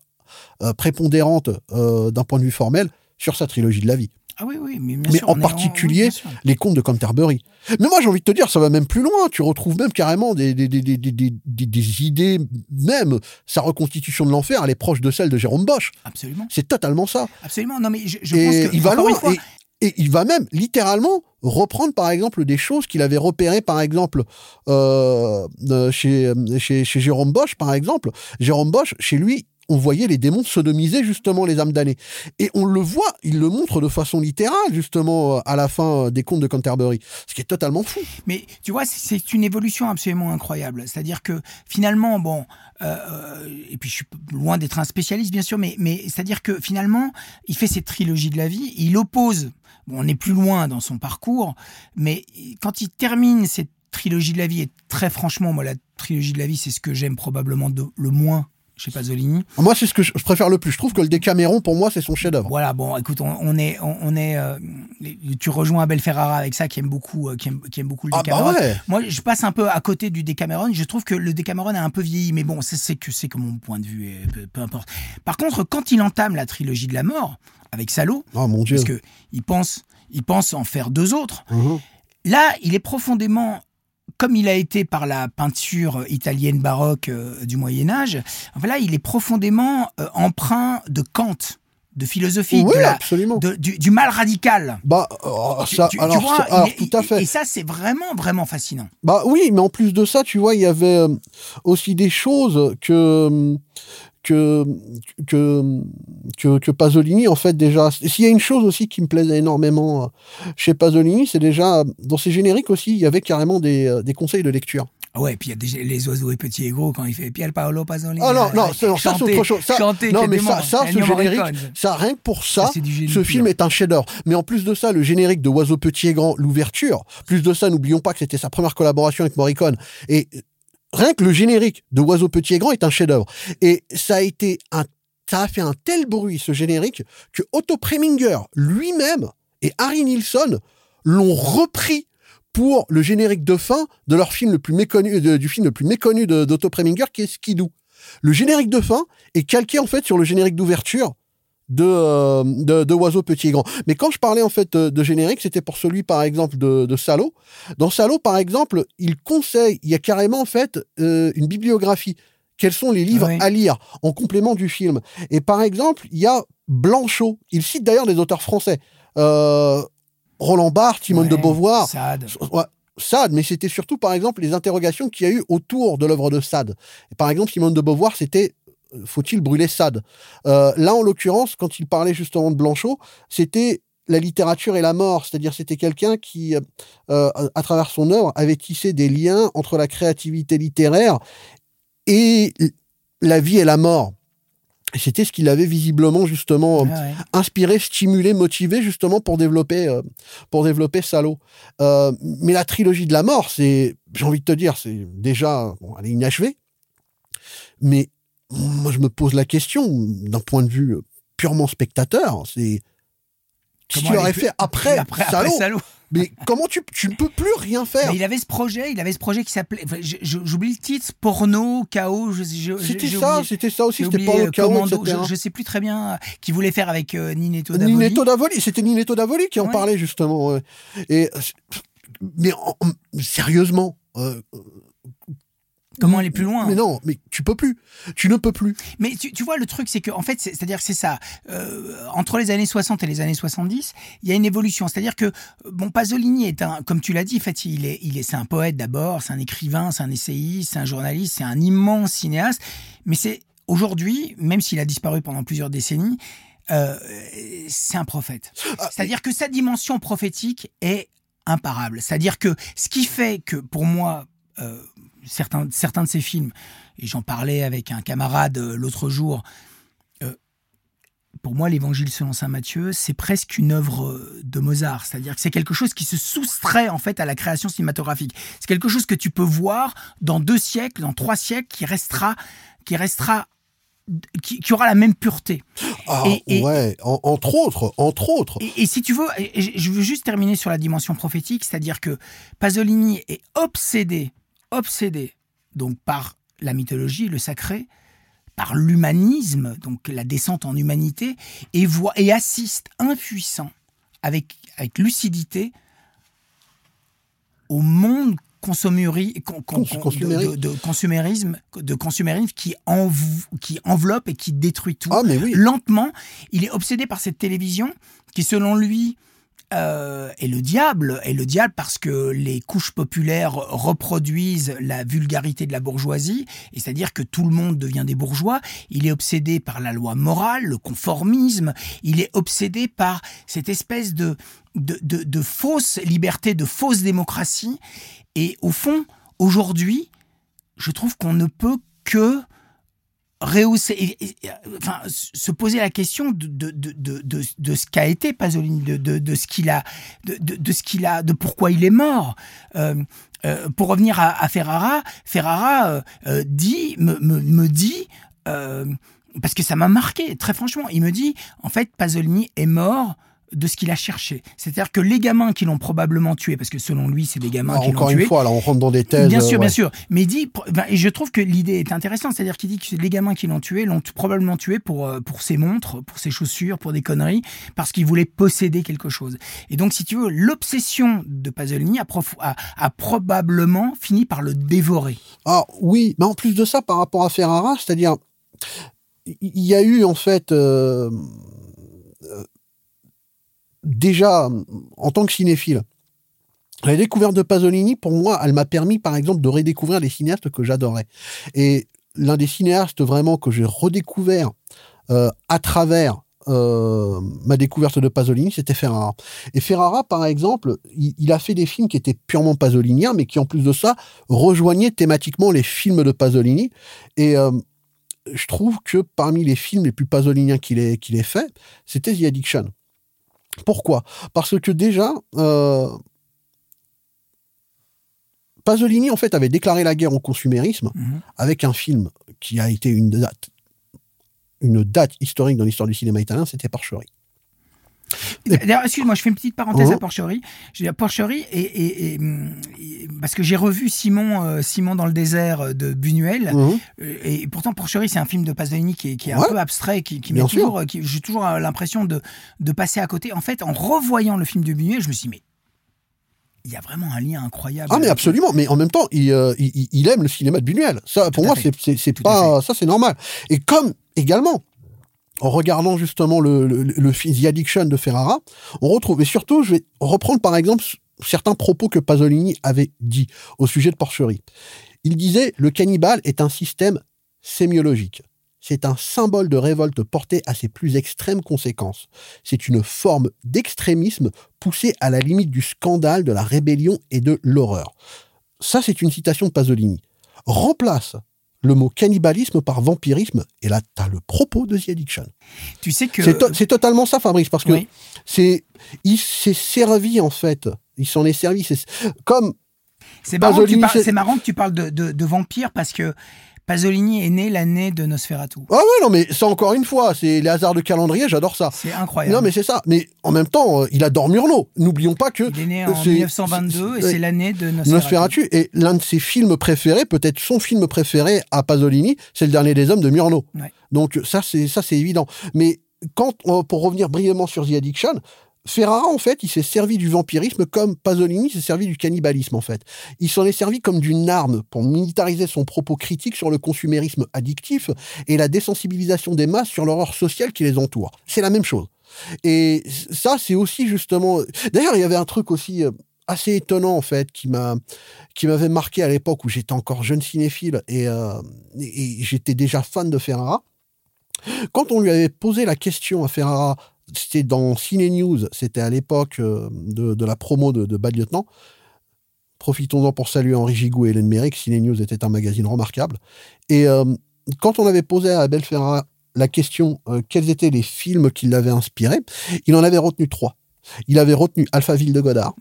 prépondérante euh, d'un point de vue formel sur sa trilogie de la vie. Ah oui, oui, mais, bien Mais sûr, en particulier. Les contes de Canterbury. Mais moi, j'ai envie de te dire, ça va même plus loin. Tu retrouves même carrément des, des, des, des, des, des- des idées, même sa reconstitution de l'enfer, elle est proche de celle de Jérôme Bosch. Absolument. C'est totalement ça. Absolument. Non, mais je, je et pense que. il va encore loin. une fois, Et, et il va même littéralement reprendre, par exemple, des choses qu'il avait repérées, par exemple, euh, euh, chez, chez, chez Jérôme Bosch, par exemple. Jérôme Bosch, chez lui, on voyait les démons sodomiser justement les âmes damnées. Et on le voit, il le montre de façon littérale, justement, euh, à la fin euh, des contes de Canterbury. Ce qui est totalement fou. Mais tu vois, c'est- une évolution absolument incroyable. C'est-à-dire que finalement, bon, euh, et puis je suis loin d'être un spécialiste, bien sûr, mais, c'est-à-dire que finalement, il fait cette trilogie de la vie, il oppose, bon, on est plus loin dans son parcours, mais quand il termine cette trilogie de la vie, et très franchement, moi, la trilogie de la vie, c'est ce que j'aime probablement le moins chez Pasolini. Moi, c'est ce que je, préfère le plus. Je trouve que le Décaméron, pour moi, c'est son chef-d'œuvre. Voilà, bon, écoute, on, on est, on, on est, euh, tu rejoins Abel Ferrara avec ça, qui aime beaucoup, euh, qui aime, qui aime beaucoup le Ah bah ouais. Moi, je passe un peu à côté du Décameron. Je trouve que le Décameron a un peu vieilli, mais bon, c'est que c'est que mon point de vue, peu, peu importe. Par contre, quand il entame la trilogie de la mort avec Salo, Oh mon Dieu. parce que il pense, il pense en faire deux autres. Mhm. Là, il est profondément comme il a été par la peinture italienne baroque euh, du Moyen Âge, voilà, il est profondément euh, empreint de Kant, de philosophie, Oui, de la- absolument. de- du, du mal radical. Bah, Tu- ça, tu- tu alors, vois, ça- alors, il est- tout à fait. Et ça, c'est vraiment, vraiment fascinant. Bah oui, mais en plus de ça, tu vois, il y avait euh, aussi des choses que que que que, que Pasolini en fait déjà. S'il y a une chose aussi qui me plaisait énormément euh, chez Pasolini, c'est déjà dans ses génériques aussi, il y avait carrément des, euh, des conseils de lecture. Ah Ouais, puis il y a des, les oiseaux et petits et gros quand il fait Pier Paolo Pasolini. Ah non, non, ça c'est autre chose. Ça, chanter non, mais ça, ça, ce générique, ça, rien que pour ça, génie ce film est un chef-d'œuvre. Mais en plus de ça, le générique de Oiseau Petit et Grand, l'ouverture, plus de ça, n'oublions pas que c'était sa première collaboration avec Morricone. Et rien que le générique de Oiseau Petit et Grand est un chef-d'œuvre. Et ça a été un, a fait un tel bruit, ce générique, que Otto Preminger lui-même et Harry Nilsson l'ont repris pour le générique de fin de leur film le plus méconnu, du film le plus méconnu d'Otto Preminger, qui est Skidoo. Le générique de fin est calqué en fait sur le générique d'ouverture de, euh, de, de Oiseau Petit et Grand. Mais quand je parlais en fait de, de générique, c'était pour celui par exemple de, de Salo. Dans Salo, par exemple, il conseille, il y a carrément en fait euh, une bibliographie. Quels sont les livres Oui. à lire en complément du film? Et par exemple, il y a Blanchot. Il cite d'ailleurs des auteurs français. Euh, Roland Barthes, Simone de Beauvoir, Sade. Ouais, Sade, mais c'était surtout par exemple les interrogations qu'il y a eu autour de l'œuvre de Sade. Et par exemple, Simone de Beauvoir, c'était euh, faut-il brûler Sade? Euh, Là, en l'occurrence, quand il parlait justement de Blanchot, c'était la littérature et la mort, c'est-à-dire c'était quelqu'un qui, euh, euh, à travers son œuvre, avait tissé des liens entre la créativité littéraire et la vie et la mort. Et c'était ce qu'il avait visiblement justement Ah ouais. inspiré, stimulé, motivé justement pour développer, euh, pour développer Salo. Euh, mais la trilogie de la mort, c'est, j'ai envie de te dire, c'est déjà, bon, elle est inachevée. Mais moi, je me pose la question d'un point de vue purement spectateur, c'est ce qu'il aurait fait après, après, Salo. après Salo. Mais comment tu, tu ne peux plus rien faire Mais il avait ce projet, il avait ce projet qui s'appelait, enfin, j'oublie le titre, Porno, Chaos, C'était ça, c'était ça aussi, c'était pas euh, chaos, etc. je, je sais plus très bien, euh, qui voulait faire avec euh, Ninetto Davoli. Ninetto Davoli, c'était Ninetto Davoli qui en Ouais. parlait justement. Et euh, mais en- en- sérieusement, euh, Comment aller plus loin Mais non, mais tu peux plus. Tu ne peux plus. Mais tu, tu vois, le truc, c'est que, en fait, c'est- c'est-à-dire que c'est ça. Euh, entre les années 60 et les années 70, il y a une évolution. C'est-à-dire que, bon, Pasolini est un, comme tu l'as dit, en fait, il est, il est, c'est un poète d'abord, c'est un écrivain, c'est un essayiste, c'est un journaliste, c'est un immense cinéaste. Mais c'est, aujourd'hui, même s'il a disparu pendant plusieurs décennies, euh, c'est un prophète. Ah, C'est-à-dire que sa dimension prophétique est imparable. C'est-à-dire que ce qui fait que, pour moi, euh, certains, certains de ses films, et j'en parlais avec un camarade euh, l'autre jour, euh, pour moi, l'Évangile selon saint Matthieu, c'est presque une œuvre euh, de Mozart. C'est-à-dire que c'est quelque chose qui se soustrait en fait à la création cinématographique. C'est quelque chose que tu peux voir dans deux siècles, dans trois siècles, qui restera, qui restera, qui, qui aura la même pureté. Ah, Et- et- ouais, en- entre autres, entre autres. Et, et si tu veux, je veux juste terminer sur la dimension prophétique, c'est-à-dire que Pasolini est obsédé, obsédé, donc par la mythologie, le sacré, par l'humanisme, donc la descente en humanité, et voit et assiste impuissant, avec, avec lucidité, au monde con- con- con- de, de- de consumérisme, de consumérisme qui, env- qui enveloppe et qui détruit tout Ah, mais oui. lentement. Il est obsédé par cette télévision qui, selon lui, euh, est le diable. Est le diable parce que les couches populaires reproduisent la vulgarité de la bourgeoisie, et c'est-à-dire que tout le monde devient des bourgeois. Il est obsédé par la loi morale, le conformisme. Il est obsédé par cette espèce de, de, de fausse liberté, de fausse démocratie. Et au fond, aujourd'hui, je trouve qu'on ne peut que rehausser, enfin, se poser la question de, de, de, de, ce qu'a été Pasolini, de, de, ce qu'il a, de, de, ce qu'il a, de pourquoi il est mort. Euh, euh, pour revenir à, Ferrara, Ferrara euh, dit, me, me, me dit, parce que ça m'a marqué, très franchement, il me dit, en fait, Pasolini est mort de ce qu'il a cherché. C'est-à-dire que les gamins qui l'ont probablement tué, parce que selon lui, c'est des gamins Alors, qui l'ont encore tué. une fois, là, on rentre dans des thèses. Bien sûr, bien sûr. Mais il dit, ben, et je trouve que l'idée est intéressante, c'est-à-dire qu'il dit que les gamins qui l'ont tué l'ont probablement tué pour, euh, pour ses montres, pour ses chaussures, pour des conneries, parce qu'il voulait posséder quelque chose. Et donc, si tu veux, l'obsession de Pasolini a, prof- a- a probablement fini par le dévorer. Ah oui, mais en plus de ça, par rapport à Ferrara, c'est-à-dire, il y a eu en fait, euh, déjà, en tant que cinéphile, la découverte de Pasolini, pour moi, elle m'a permis, par exemple, de redécouvrir les cinéastes que j'adorais. Et l'un des cinéastes vraiment que j'ai redécouvert euh, à travers euh, ma découverte de Pasolini, c'était Ferrara. Et Ferrara, par exemple, il, a fait des films qui étaient purement pasoliniens, mais qui, en plus de ça, rejoignaient thématiquement les films de Pasolini. Et euh, je trouve que parmi les films les plus pasoliniens qu'il ait, qu'il ait fait, c'était The Addiction. Pourquoi? Parce que déjà, Pasolini, en fait, avait déclaré la guerre au consumérisme mhm. avec un film qui a été une date, une date historique dans l'histoire du cinéma italien, c'était Porcherie. D'ailleurs, excuse-moi, je fais une petite parenthèse à oh. Porcherie. Je dis Porcherie, et, parce que j'ai revu Simon, euh, Simon dans le désert de Buñuel, mhm. euh, et pourtant Porcherie, c'est un film de Pasolini qui est, un peu abstrait, qui, qui toujours, j'ai toujours l'impression de, de passer à côté. En fait, en revoyant le film de Buñuel, je me suis dit, mais il y a vraiment un lien incroyable. Ah mais absolument, mais en même temps, il, euh, il, aime le cinéma de Buñuel. Ça, pour moi, c'est pas ça, c'est normal. Et comme également, regardant justement le, le, le, The Addiction de Ferrara, on retrouve, et surtout, je vais reprendre par exemple certains propos que Pasolini avait dit au sujet de Porcherie. Il disait le cannibale est un système sémiologique c'est un symbole de révolte porté à ses plus extrêmes conséquences. C'est une forme d'extrémisme poussée à la limite du scandale, de la rébellion et de l'horreur. Ça, c'est une citation de Pasolini. Remplace le mot cannibalisme par vampirisme, et là, tu as le propos de The Addiction. Tu sais que. C'est, totalement ça, Fabrice, parce que c'est, il s'est servi, en fait. Il s'en est servi. C'est, comme. C'est marrant, marrant, que tu parles de, de vampire parce que Pasolini est né l'année de Nosferatu. Ah ouais, non, mais ça encore une fois, c'est les hasards de calendrier, j'adore ça. C'est incroyable. Non, mais c'est ça. Mais en même temps, euh, il adore Murnau. N'oublions pas que. Il est né en 1922 et c'est l'année de Nosferatu. Nosferatu. Et l'un de ses films préférés, peut-être son film préféré à Pasolini, c'est Le Dernier des Hommes de Murnau. Donc ça, c'est ça, c'est évident. Mais quand, euh, pour revenir brièvement sur The Addiction, Ferrara, en fait, il s'est servi du vampirisme comme Pasolini s'est servi du cannibalisme, en fait. Il s'en est servi comme d'une arme pour militariser son propos critique sur le consumérisme addictif et la désensibilisation des masses sur l'horreur sociale qui les entoure. C'est la même chose. Et ça, c'est aussi justement... D'ailleurs, il y avait un truc aussi euh, assez étonnant, en fait, qui m'a qui m'avait marqué à l'époque où j'étais encore jeune cinéphile et, euh, et j'étais déjà fan de Ferrara. Quand on lui avait posé la question à Ferrara c'était dans Ciné News, c'était à l'époque euh, de, la promo de, de Bad Lieutenant. Profitons-en pour saluer Henri Gigou et Hélène Méric. Ciné News était un magazine remarquable. Et euh, quand on avait posé à Abel Ferrara la question euh, quels étaient les films qui l'avaient inspiré, il en avait retenu trois. Il avait retenu Alphaville de Godard.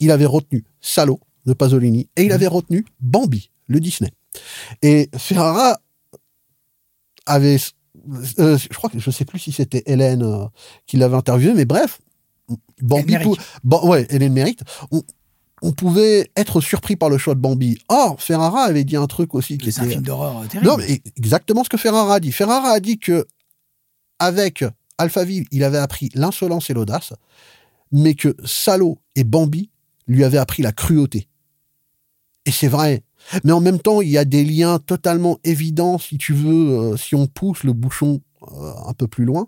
Il avait retenu Salo de Pasolini. Et il avait retenu Bambi, le Disney. Et Ferrara avait euh, je crois que je sais plus si c'était Hélène euh, qui l'avait interviewé, mais bref, Bambi, bon, ouais, Hélène mérite. On, pouvait être surpris par le choix de Bambi. Or, Ferrara avait dit un truc aussi qui était. un film d'horreur euh, terrible. Non, mais exactement ce que Ferrara a dit. Ferrara a dit que avec Alphaville, il avait appris l'insolence et l'audace, mais que Salo et Bambi lui avaient appris la cruauté. Et c'est vrai. Mais en même temps, il y a des liens totalement évidents, si tu veux, euh, si on pousse le bouchon euh, un peu plus loin.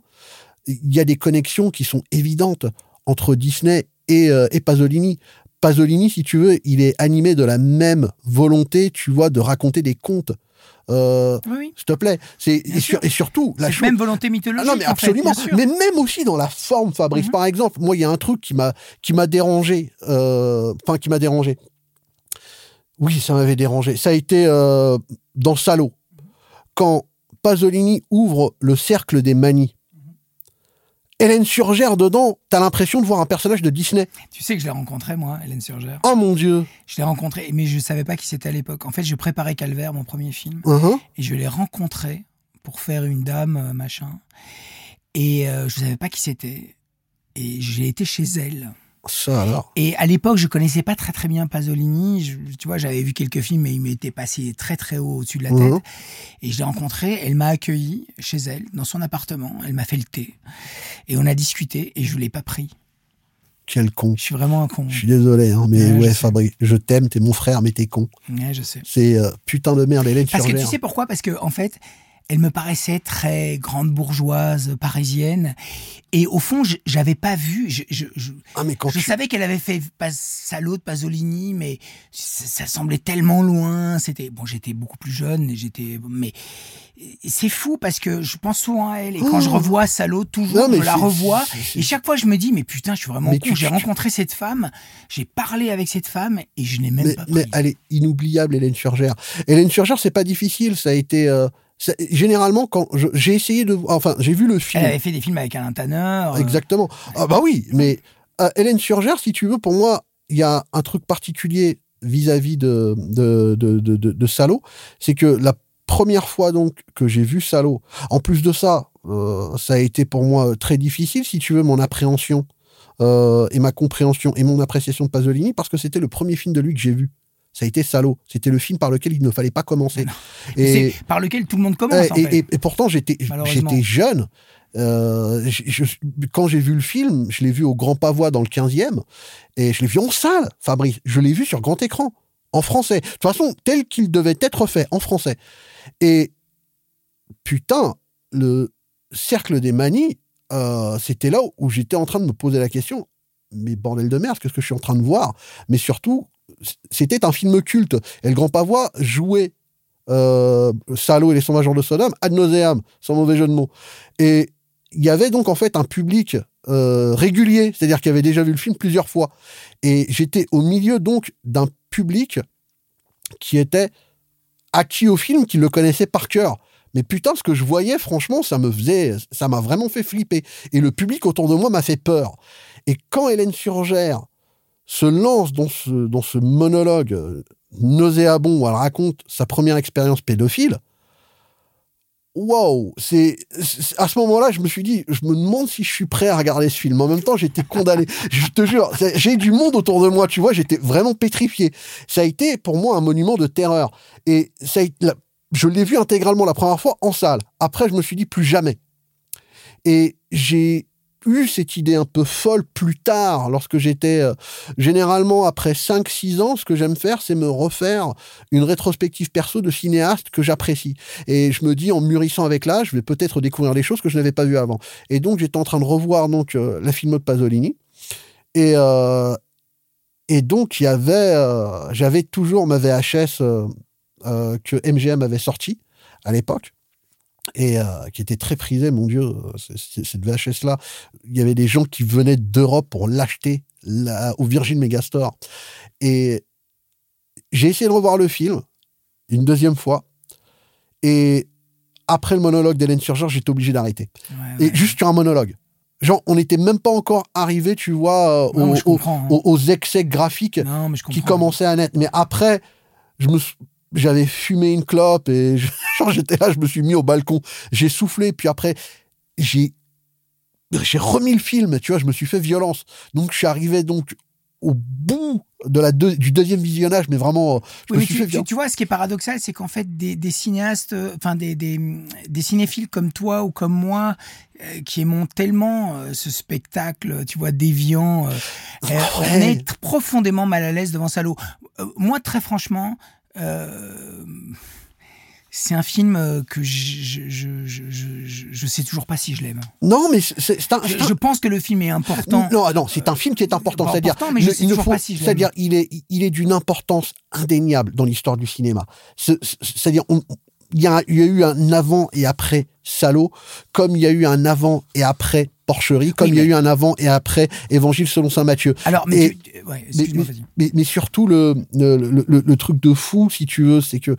Il y a des connexions qui sont évidentes entre Disney et, euh, et Pasolini. Pasolini, si tu veux, il est animé de la même volonté, tu vois, de raconter des contes. oui, S'il te plaît. C'est, et, surtout, la même volonté mythologique. Ah non, mais absolument. mais même aussi dans la forme, Fabrice. Mhm. Par exemple, moi, il y a un truc qui m'a, qui m'a dérangé. Enfin, qui m'a dérangé. Oui, ça m'avait dérangé. Ça a été euh, dans Salo, quand Pasolini ouvre le cercle des manies. Hélène Surgère dedans, t'as l'impression de voir un personnage de Disney. Tu sais que je l'ai rencontré moi, Hélène Surgère. Oh mon dieu. Je l'ai rencontré, mais je savais pas qui c'était à l'époque. En fait, je préparais Calvaire, mon premier film, uh-huh. et je l'ai rencontré pour faire une dame, euh, machin. Et euh, je savais pas qui c'était. Et j'ai été chez elle. Et à l'époque, je connaissais pas très très bien Pasolini. tu vois, j'avais vu quelques films, mais il m'était passé très très haut au-dessus de la tête. Mhm. Et je l'ai rencontré. Elle m'a accueilli chez elle, dans son appartement. Elle m'a fait le thé. Et on a discuté et je l'ai pas pris. Quel con. Je suis vraiment un con. Je suis désolé, hein, mais ouais, Fabrice, je t'aime, t'es mon frère, mais t'es con. Ouais, je sais. C'est euh, putain de merde, Hélène Parce que tu sais pourquoi? Parce que, en fait, elle me paraissait très grande bourgeoise parisienne. Et au fond, je- j'avais pas vu. Je, je, je, Ah, mais quand je tu- savais qu'elle avait fait pas Salaud de Pasolini, mais ça, ça semblait tellement loin. C'était bon, j'étais beaucoup plus jeune, et j'étais. Mais c'est fou parce que je pense souvent à elle et quand Oh. je revois Salaud, toujours Non, mais je la revois et chaque fois je me dis mais putain, je suis vraiment Mais con. J'ai rencontré cette femme, j'ai parlé avec cette femme et je n'ai même mais, pas mais pris. elle est inoubliable, Hélène Surgère. Hélène Surgère, c'est pas difficile. Ça a été. euh, généralement, quand j'ai essayé de. Enfin, j'ai vu le film. Elle avait fait des films avec Alain Tanner. euh, Exactement. Ah bah oui, mais euh, Hélène Surgère, si tu veux, pour moi, il y a un truc particulier vis-à-vis de, de, de, de, de- de Salo, c'est que la première fois donc que j'ai vu Salo, en plus de ça, euh, ça a été pour moi très difficile, si tu veux, mon appréhension euh, et ma compréhension et mon appréciation de Pasolini, parce que c'était le premier film de lui que j'ai vu. Ça a été Salo. C'était le film par lequel il ne fallait pas commencer. Et, C'est par lequel tout le monde commence. et, en et- fait. et- et pourtant, j'étais jeune. Euh, je- je- quand j'ai vu le film, je l'ai vu au Grand Pavois dans le 15e, et je l'ai vu en salle, Fabrice. Je l'ai vu sur grand écran, en français. De toute façon, tel qu'il devait être fait, en français. Et putain, le cercle des manies, euh, c'était là où j'étais en train de me poser la question, mais bordel de merde, qu'est-ce que je suis en train de voir? Mais surtout, c'était un film culte. Et le Grand Pavois jouait euh, Salo et les sauvages de Sodome ad nauseam, sans mauvais jeu de mots. Et il y avait donc en fait un public euh, régulier, c'est-à-dire qui avait déjà vu le film plusieurs fois. Et j'étais au milieu donc d'un public qui était acquis au film, qui le connaissait par cœur. Mais putain, ce que je voyais, franchement, ça me faisait, ça m'a vraiment fait flipper. Et le public autour de moi m'a fait peur. Et quand Hélène Surgère se lance dans ce, dans ce monologue euh, nauséabond où elle raconte sa première expérience pédophile, wow, c'est à ce moment-là, je me suis dit, je me demande si je suis prêt à regarder ce film. En même temps, j'étais condamné. je te jure, j'ai du monde autour de moi, tu vois, j'étais vraiment pétrifié. Ça a été pour moi un monument de terreur. Et ça je l'ai vu intégralement la première fois en salle. Après, je me suis dit plus jamais. Et j'ai cette idée un peu folle plus tard, lorsque j'étais euh, généralement après 5-6 ans, ce que j'aime faire, c'est me refaire une rétrospective perso de cinéastes que j'apprécie. Et je me dis, en mûrissant avec l'âge, je vais peut-être découvrir des choses que je n'avais pas vues avant. Et donc, j'étais en train de revoir donc euh, la filmo de Pasolini. Et, euh, et donc, il y avait, j'avais toujours ma VHS que MGM avait sortie à l'époque et euh, qui était très prisée, mon Dieu, euh, cette VHS-là. Il y avait des gens qui venaient d'Europe pour l'acheter au Virgin Megastore. Et j'ai essayé de revoir le film une deuxième fois. Et après le monologue d'Hélène Surgeur, j'étais obligé d'arrêter. Ouais, Et juste sur un monologue. Genre, on n'était même pas encore arrivé, tu vois, euh, Non, aux, hein. aux- excès graphiques Non, qui commençaient à naître. Mais après, je me suis- j'avais fumé une clope et je- genre, j'étais là, je me suis mis au balcon, j'ai soufflé, puis après, j'ai j'ai remis le film, tu vois, je me suis fait violence. Donc, je suis arrivé donc au bout de la deux- du deuxième visionnage, mais vraiment, euh, je Oui, me mais suis tu, fait tu- violence. tu vois, ce qui est paradoxal, c'est qu'en fait, des, des cinéastes, euh, enfin des, des, des cinéphiles comme toi ou comme moi, euh, qui aimons tellement euh, ce spectacle, tu vois, déviant, euh, Ouais. on est profondément mal à l'aise devant Salo. Moi, très franchement, c'est un film euh, que je, je, sais toujours pas si je l'aime. Non, mais c'est un, Je, pense que le film est important. Non, non, c'est un film qui est important. C'est-à-dire, c'est-à-dire, il est, il est d'une importance indéniable dans l'histoire du cinéma. Ce- ce- C'est-à-dire, on- il y, a, il y a eu un avant et après Salo, comme il y a eu un avant et après Porcherie, comme Oui, il y a mais- eu un avant et après Évangile selon saint Matthieu. Alors, mais, Et- tu- ouais, Mais, surtout, le, le, le- le- le truc de fou, si tu veux, c'est que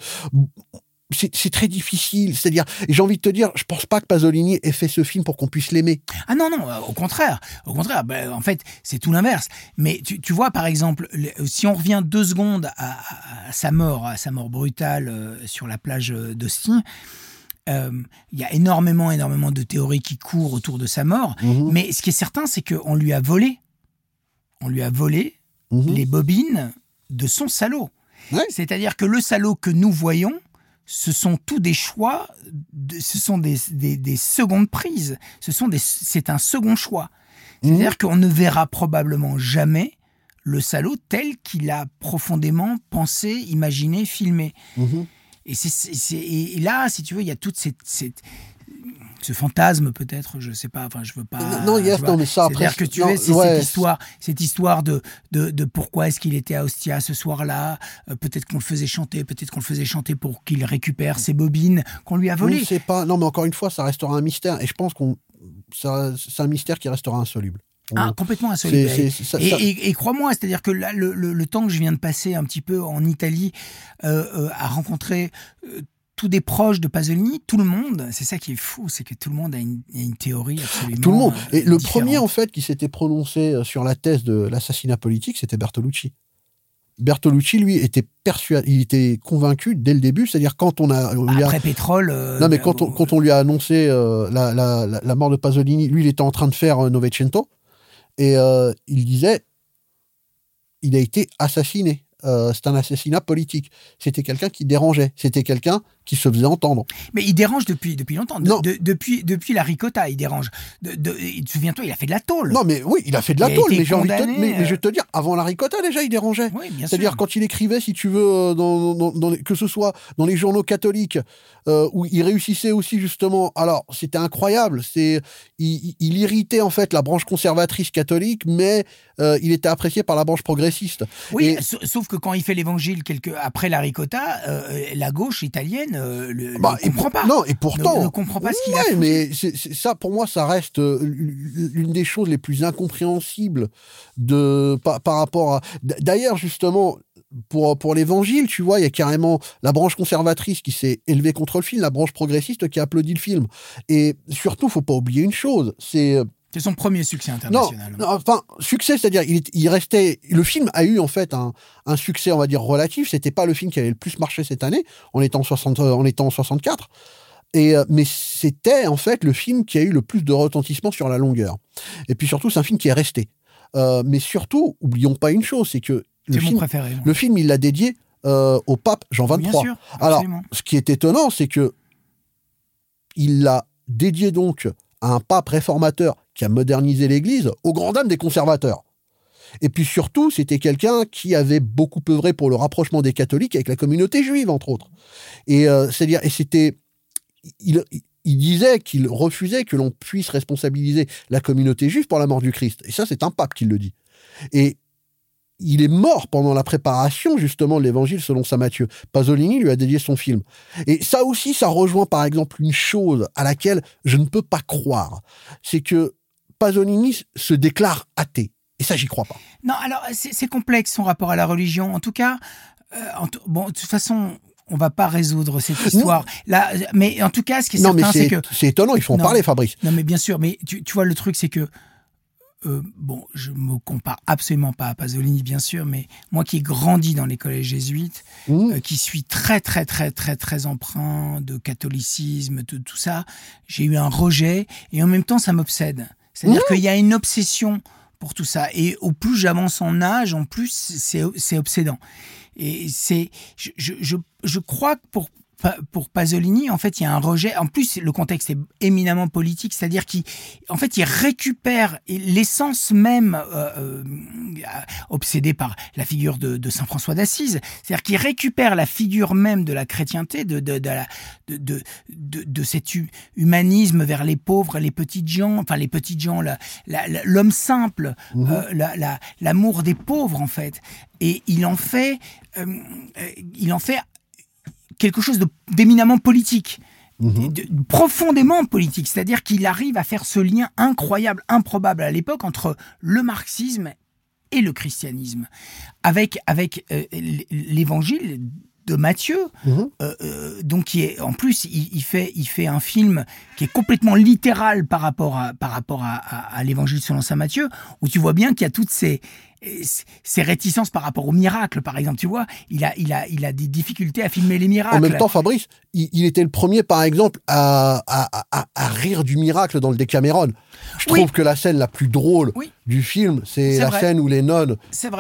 c'est très difficile. C'est-à-dire, j'ai envie de te dire, je pense pas que Pasolini ait fait ce film pour qu'on puisse l'aimer. Ah non, non, euh, au contraire. Au contraire, ben, en fait, c'est tout l'inverse. Mais tu, tu vois, par exemple, le- si on revient deux secondes à, à- à sa mort, à sa mort brutale euh, sur la plage euh, euh, il y a énormément, énormément de théories qui courent autour de sa mort. Mhm. Mais ce qui est certain, c'est qu'on lui a volé. On lui a volé Mhm. les bobines de son salaud. Ouais. C'est-à-dire que le salaud que nous voyons, ce sont tous des choix, de- ce sont des, des, des secondes prises, ce sont des, c'est un second choix. C'est-à-dire qu'on ne verra probablement jamais le salaud tel qu'il a profondément pensé, imaginé, filmé. Et, là, si tu veux, il y a toute cette, cette ce fantasme peut-être, je sais pas, enfin je veux pas. Non, non, mais ça après. Que tu es, c'est cette histoire, cette histoire de, de, de pourquoi est-ce qu'il était à Ostia ce soir-là. Euh, peut-être qu'on le faisait chanter, peut-être qu'on le faisait chanter pour qu'il récupère ses bobines qu'on lui a volées. Je sais pas. Non, mais encore une fois, ça restera un mystère, et je pense qu'on, c'est un mystère qui restera insoluble. Ah, complètement insoluble. Et, crois-moi, c'est-à-dire que là, le, le, temps que je viens de passer un petit peu en Italie euh, euh, à rencontrer tous des proches de Pasolini, tout le monde, c'est ça qui est fou, c'est que tout le monde a une, théorie absolument. Tout le monde. Et le premier, en fait, qui s'était prononcé euh, sur la thèse de l'assassinat politique, c'était Bertolucci. Bertolucci, lui, était persuadé, il était convaincu dès le début, c'est-à-dire quand on a. Après pétrole. Euh, non, mais quand on, quand on lui a annoncé euh, la, la, la, mort de Pasolini, lui, il était en train de faire Novecento, et il disait il a été assassiné. c'est un assassinat politique. C'était quelqu'un qui dérangeait. C'était quelqu'un qui se faisait entendre. Mais il dérange depuis, depuis longtemps. depuis, depuis la ricotta, il dérange. De, Souviens-toi, il a fait de la tôle. Non, mais oui, il a fait de la tôle. Mais, mais, je vais te dire, avant la ricotta, déjà, il dérangeait. Oui, C'est-à-dire, quand il écrivait, si tu veux, euh, dans, dans, que ce soit dans les journaux catholiques, euh, où il réussissait aussi, justement. Alors, c'était incroyable. C'est, il, irritait, en fait, la branche conservatrice catholique, mais euh, il était apprécié par la branche progressiste. Oui, sauf que quand il fait l'évangile après la ricotta, la gauche italienne euh, ne bah, comprend pas. Non, et pourtant. Ne, comprend pas ce qu'il a mais ça, pour moi, ça reste euh, l'une des choses les plus incompréhensibles de, par, rapport à. D'ailleurs, justement, pour, pour l'évangile, tu vois, il y a carrément la branche conservatrice qui s'est élevée contre le film, la branche progressiste qui a applaudi le film. Et surtout, faut pas oublier une chose, c'est euh, c'est son premier succès international. Non, enfin, succès, c'est-à-dire, il, il, restait. Le film a eu en fait un, un succès, on va dire, relatif. C'était pas le film qui avait le plus marché cette année. En, 60, en étant en 64. Et, euh, mais c'était en fait le film qui a eu le plus de retentissement sur la longueur. Et puis surtout, c'est un film qui est resté. Euh, mais surtout, oublions pas une chose, c'est que le film, préféré, le film, il l'a dédié euh, au pape Jean XXIII. Bien sûr, Alors, ce qui est étonnant, c'est que il l'a dédié donc à un pape réformateur qui a modernisé l'Église aux grand dames des conservateurs. Et puis surtout, c'était quelqu'un qui avait beaucoup œuvré pour le rapprochement des catholiques avec la communauté juive, entre autres. Et euh, c'est-à-dire, et c'était, il, il disait qu'il refusait que l'on puisse responsabiliser la communauté juive pour la mort du Christ. Et ça, c'est un pape qui le dit. Et il est mort pendant la préparation justement de l'évangile selon saint Matthieu. Pasolini lui a dédié son film. Et ça aussi, ça rejoint par exemple une chose à laquelle je ne peux pas croire. C'est que Pasolini se déclare athée. Et ça, j'y crois pas. Non, alors c'est complexe son rapport à la religion. En tout cas, euh, bon, de toute façon, on va pas résoudre cette histoire. Là, mais en tout cas, ce qui est certain, c'est que c'est étonnant. Il faut en parler, Fabrice. Non, mais bien sûr. Mais tu, tu vois, le truc, c'est que euh, bon, je me compare absolument pas à Pasolini, bien sûr, mais moi qui ai grandi dans les collèges jésuites, mmh. euh, qui suis très, très, très, très, très emprunt de catholicisme, de tout ça, j'ai eu un rejet et en même temps, ça m'obsède. C'est-à-dire mmh. qu'il y a une obsession pour tout ça. Et au plus j'avance en âge, en plus, c'est obsédant. Et c'est, je, je, je crois que pour pour Pasolini, en fait, il y a un rejet. En plus, le contexte est éminemment politique, c'est-à-dire qu'il, en fait, il récupère l'essence même euh, euh, obsédé par la figure de, Saint François d'Assise, c'est-à-dire qu'il récupère la figure même de la chrétienté, de de de, de, de, cet humanisme vers les pauvres, les petites gens, enfin les petites gens, l'homme simple, mmh. euh, l'amour des pauvres, en fait, et il en fait, euh, il en fait quelque chose d'éminemment politique. Mhm. profondément politique, c'est-à-dire qu'il arrive à faire ce lien incroyable, improbable à l'époque entre le marxisme et le christianisme, avec avec euh, l'évangile de Matthieu, mhm. euh, euh, donc qui est en plus il, fait il fait un film qui est complètement littéral par rapport à par rapport à, à l'évangile selon saint Matthieu, où tu vois bien qu'il y a toutes ces ses réticences par rapport au miracle, par exemple, tu vois, il a, il a, il a des difficultés à filmer les miracles. En même temps, Fabrice, il, était le premier, par exemple, à, à, rire du miracle dans le Décameron. Je trouve que la scène la plus drôle du film, c'est la scène où les nonnes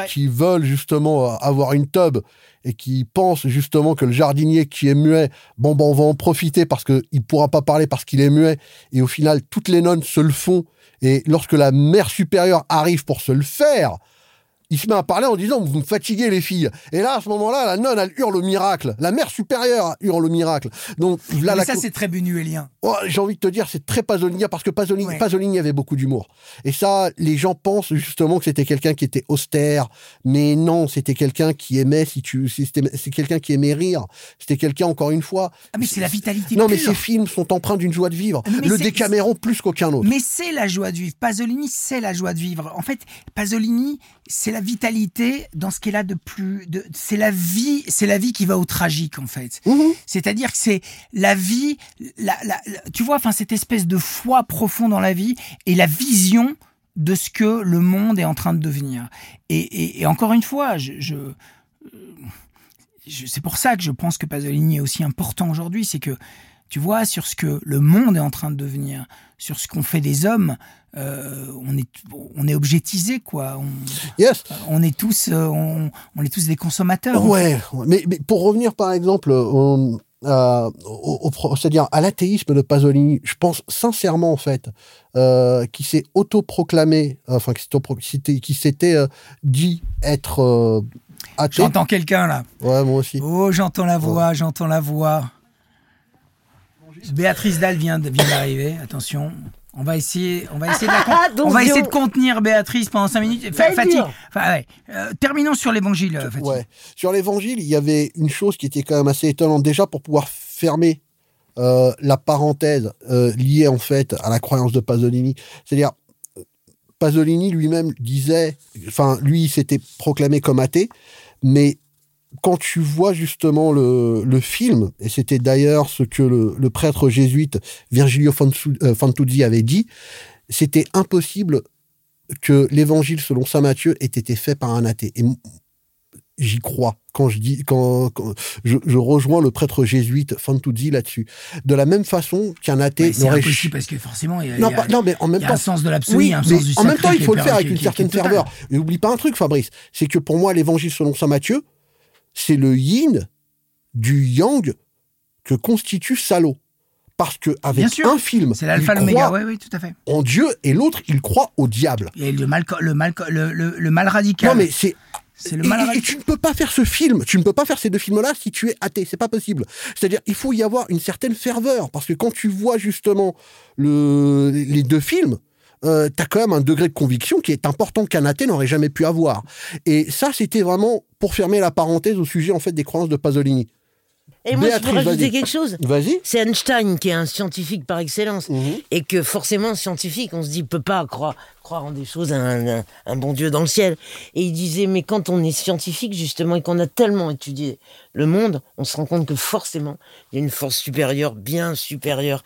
qui veulent justement avoir une tube et qui pensent justement que le jardinier qui est muet, bon, bon, on va en profiter parce qu'il ne pourra pas parler parce qu'il est muet. Et au final, toutes les nonnes se le font. Et lorsque la mère supérieure arrive pour se le faire, il se met à parler en disant vous me fatiguez les filles. Et là à ce moment-là, la nonne elle hurle au miracle, la mère supérieure hurle au miracle. Donc là, Mais la ça, co- c'est très buñuelien. Oh, j'ai envie de te dire c'est très Pasolini parce que Pasolini, Ouais. Pasolini avait beaucoup d'humour. Et ça, les gens pensent justement que c'était quelqu'un qui était austère, mais non, c'était quelqu'un qui aimait si tu, c'est quelqu'un qui aimait rire. C'était quelqu'un encore une fois. Ah, mais c'est la vitalité Non, mais ces films sont empreints d'une joie de vivre. Mais le Décaméron plus qu'aucun autre. Mais c'est la joie de vivre. Pasolini, c'est la joie de vivre. En fait, Pasolini, c'est la vitalité dans ce qu'elle a de plus. De, c'est la vie, c'est la vie qui va au tragique, en fait. Mhm. C'est-à-dire que c'est la vie, la, la- la- tu vois, enfin cette espèce de foi profond dans la vie et la vision de ce que le monde est en train de devenir. Et, et- et encore une fois, je, je, euh, je- c'est pour ça que je pense que Pasolini est aussi important aujourd'hui, c'est que tu vois sur ce que le monde est en train de devenir, sur ce qu'on fait des hommes, euh, on est on est objetisé quoi. On, Yes. on est tous euh, on, on est tous des consommateurs. Ouais, mais, mais pour revenir par exemple euh, au- au pro- c'est-à-dire à l'athéisme de Pasolini, je pense sincèrement en fait euh, qui s'est autoproclamé, enfin qui s'était, dit être athée. J'entends quelqu'un là. Ouais, moi aussi. Oh, j'entends la voix, j'entends la voix. Béatrice Dalle vient de- vient d'arriver. Attention. On va essayer, on va essayer de, la con- Attention. on va essayer de contenir Béatrice pendant 5 minutes. Fa- ouais. Euh, terminons sur l'évangile. Ouais. Sur l'évangile, il y avait une chose qui était quand même assez étonnante déjà pour pouvoir fermer euh, la parenthèse euh, liée en fait à la croyance de Pasolini. C'est-à-dire, Pasolini lui-même disait, enfin, lui, il s'était proclamé comme athée, mais quand tu vois justement le, le film, et c'était d'ailleurs ce que le, le prêtre jésuite Virgilio euh, Fantuzzi avait dit, c'était impossible que l'évangile selon saint Matthieu ait été fait par un athée. Et j'y crois quand je dis quand, quand- je, je rejoins le prêtre jésuite Fantuzzi là-dessus. De la même façon qu'un athée Ouais, c'est n'aurait impossible parce que forcément, il y a, non, y a- pas- non, mais en même il y a temps, un sens de l'absolu, oui, un mais sens du en même temps, il faut le faire avec une certaine ferveur. Et oublie pas un truc, Fabrice, c'est que pour moi, l'évangile selon saint Matthieu, c'est le yin du yang que constitue Salo. Parce que avec sûr. un film, C'est l'alpha Oui, oui, tout à fait. en Dieu et l'autre, il croit au diable. Et le mal, le mal, le, le- le mal radical. Non, mais c'est le et, mal et- et radical. tu ne peux pas faire ce film, tu ne peux pas faire ces deux films-là si tu es athée, c'est pas possible. C'est-à-dire, il faut y avoir une certaine ferveur, parce que quand tu vois justement le, les deux films, euh, t'as quand même un degré de conviction qui est important qu'un athée n'aurait jamais pu avoir. Et ça, c'était vraiment pour fermer la parenthèse au sujet en fait des croyances de Pasolini. Et moi, je peux rajouter quelque chose. Vas-y. C'est Einstein qui est un scientifique par excellence. Mhm. Et que forcément, scientifique, on se dit, peut pas croire, croire en des choses, un- un bon Dieu dans le ciel. Et il disait, mais quand on est scientifique, justement, et qu'on a tellement étudié le monde, on se rend compte que forcément, il y a une force supérieure, bien supérieure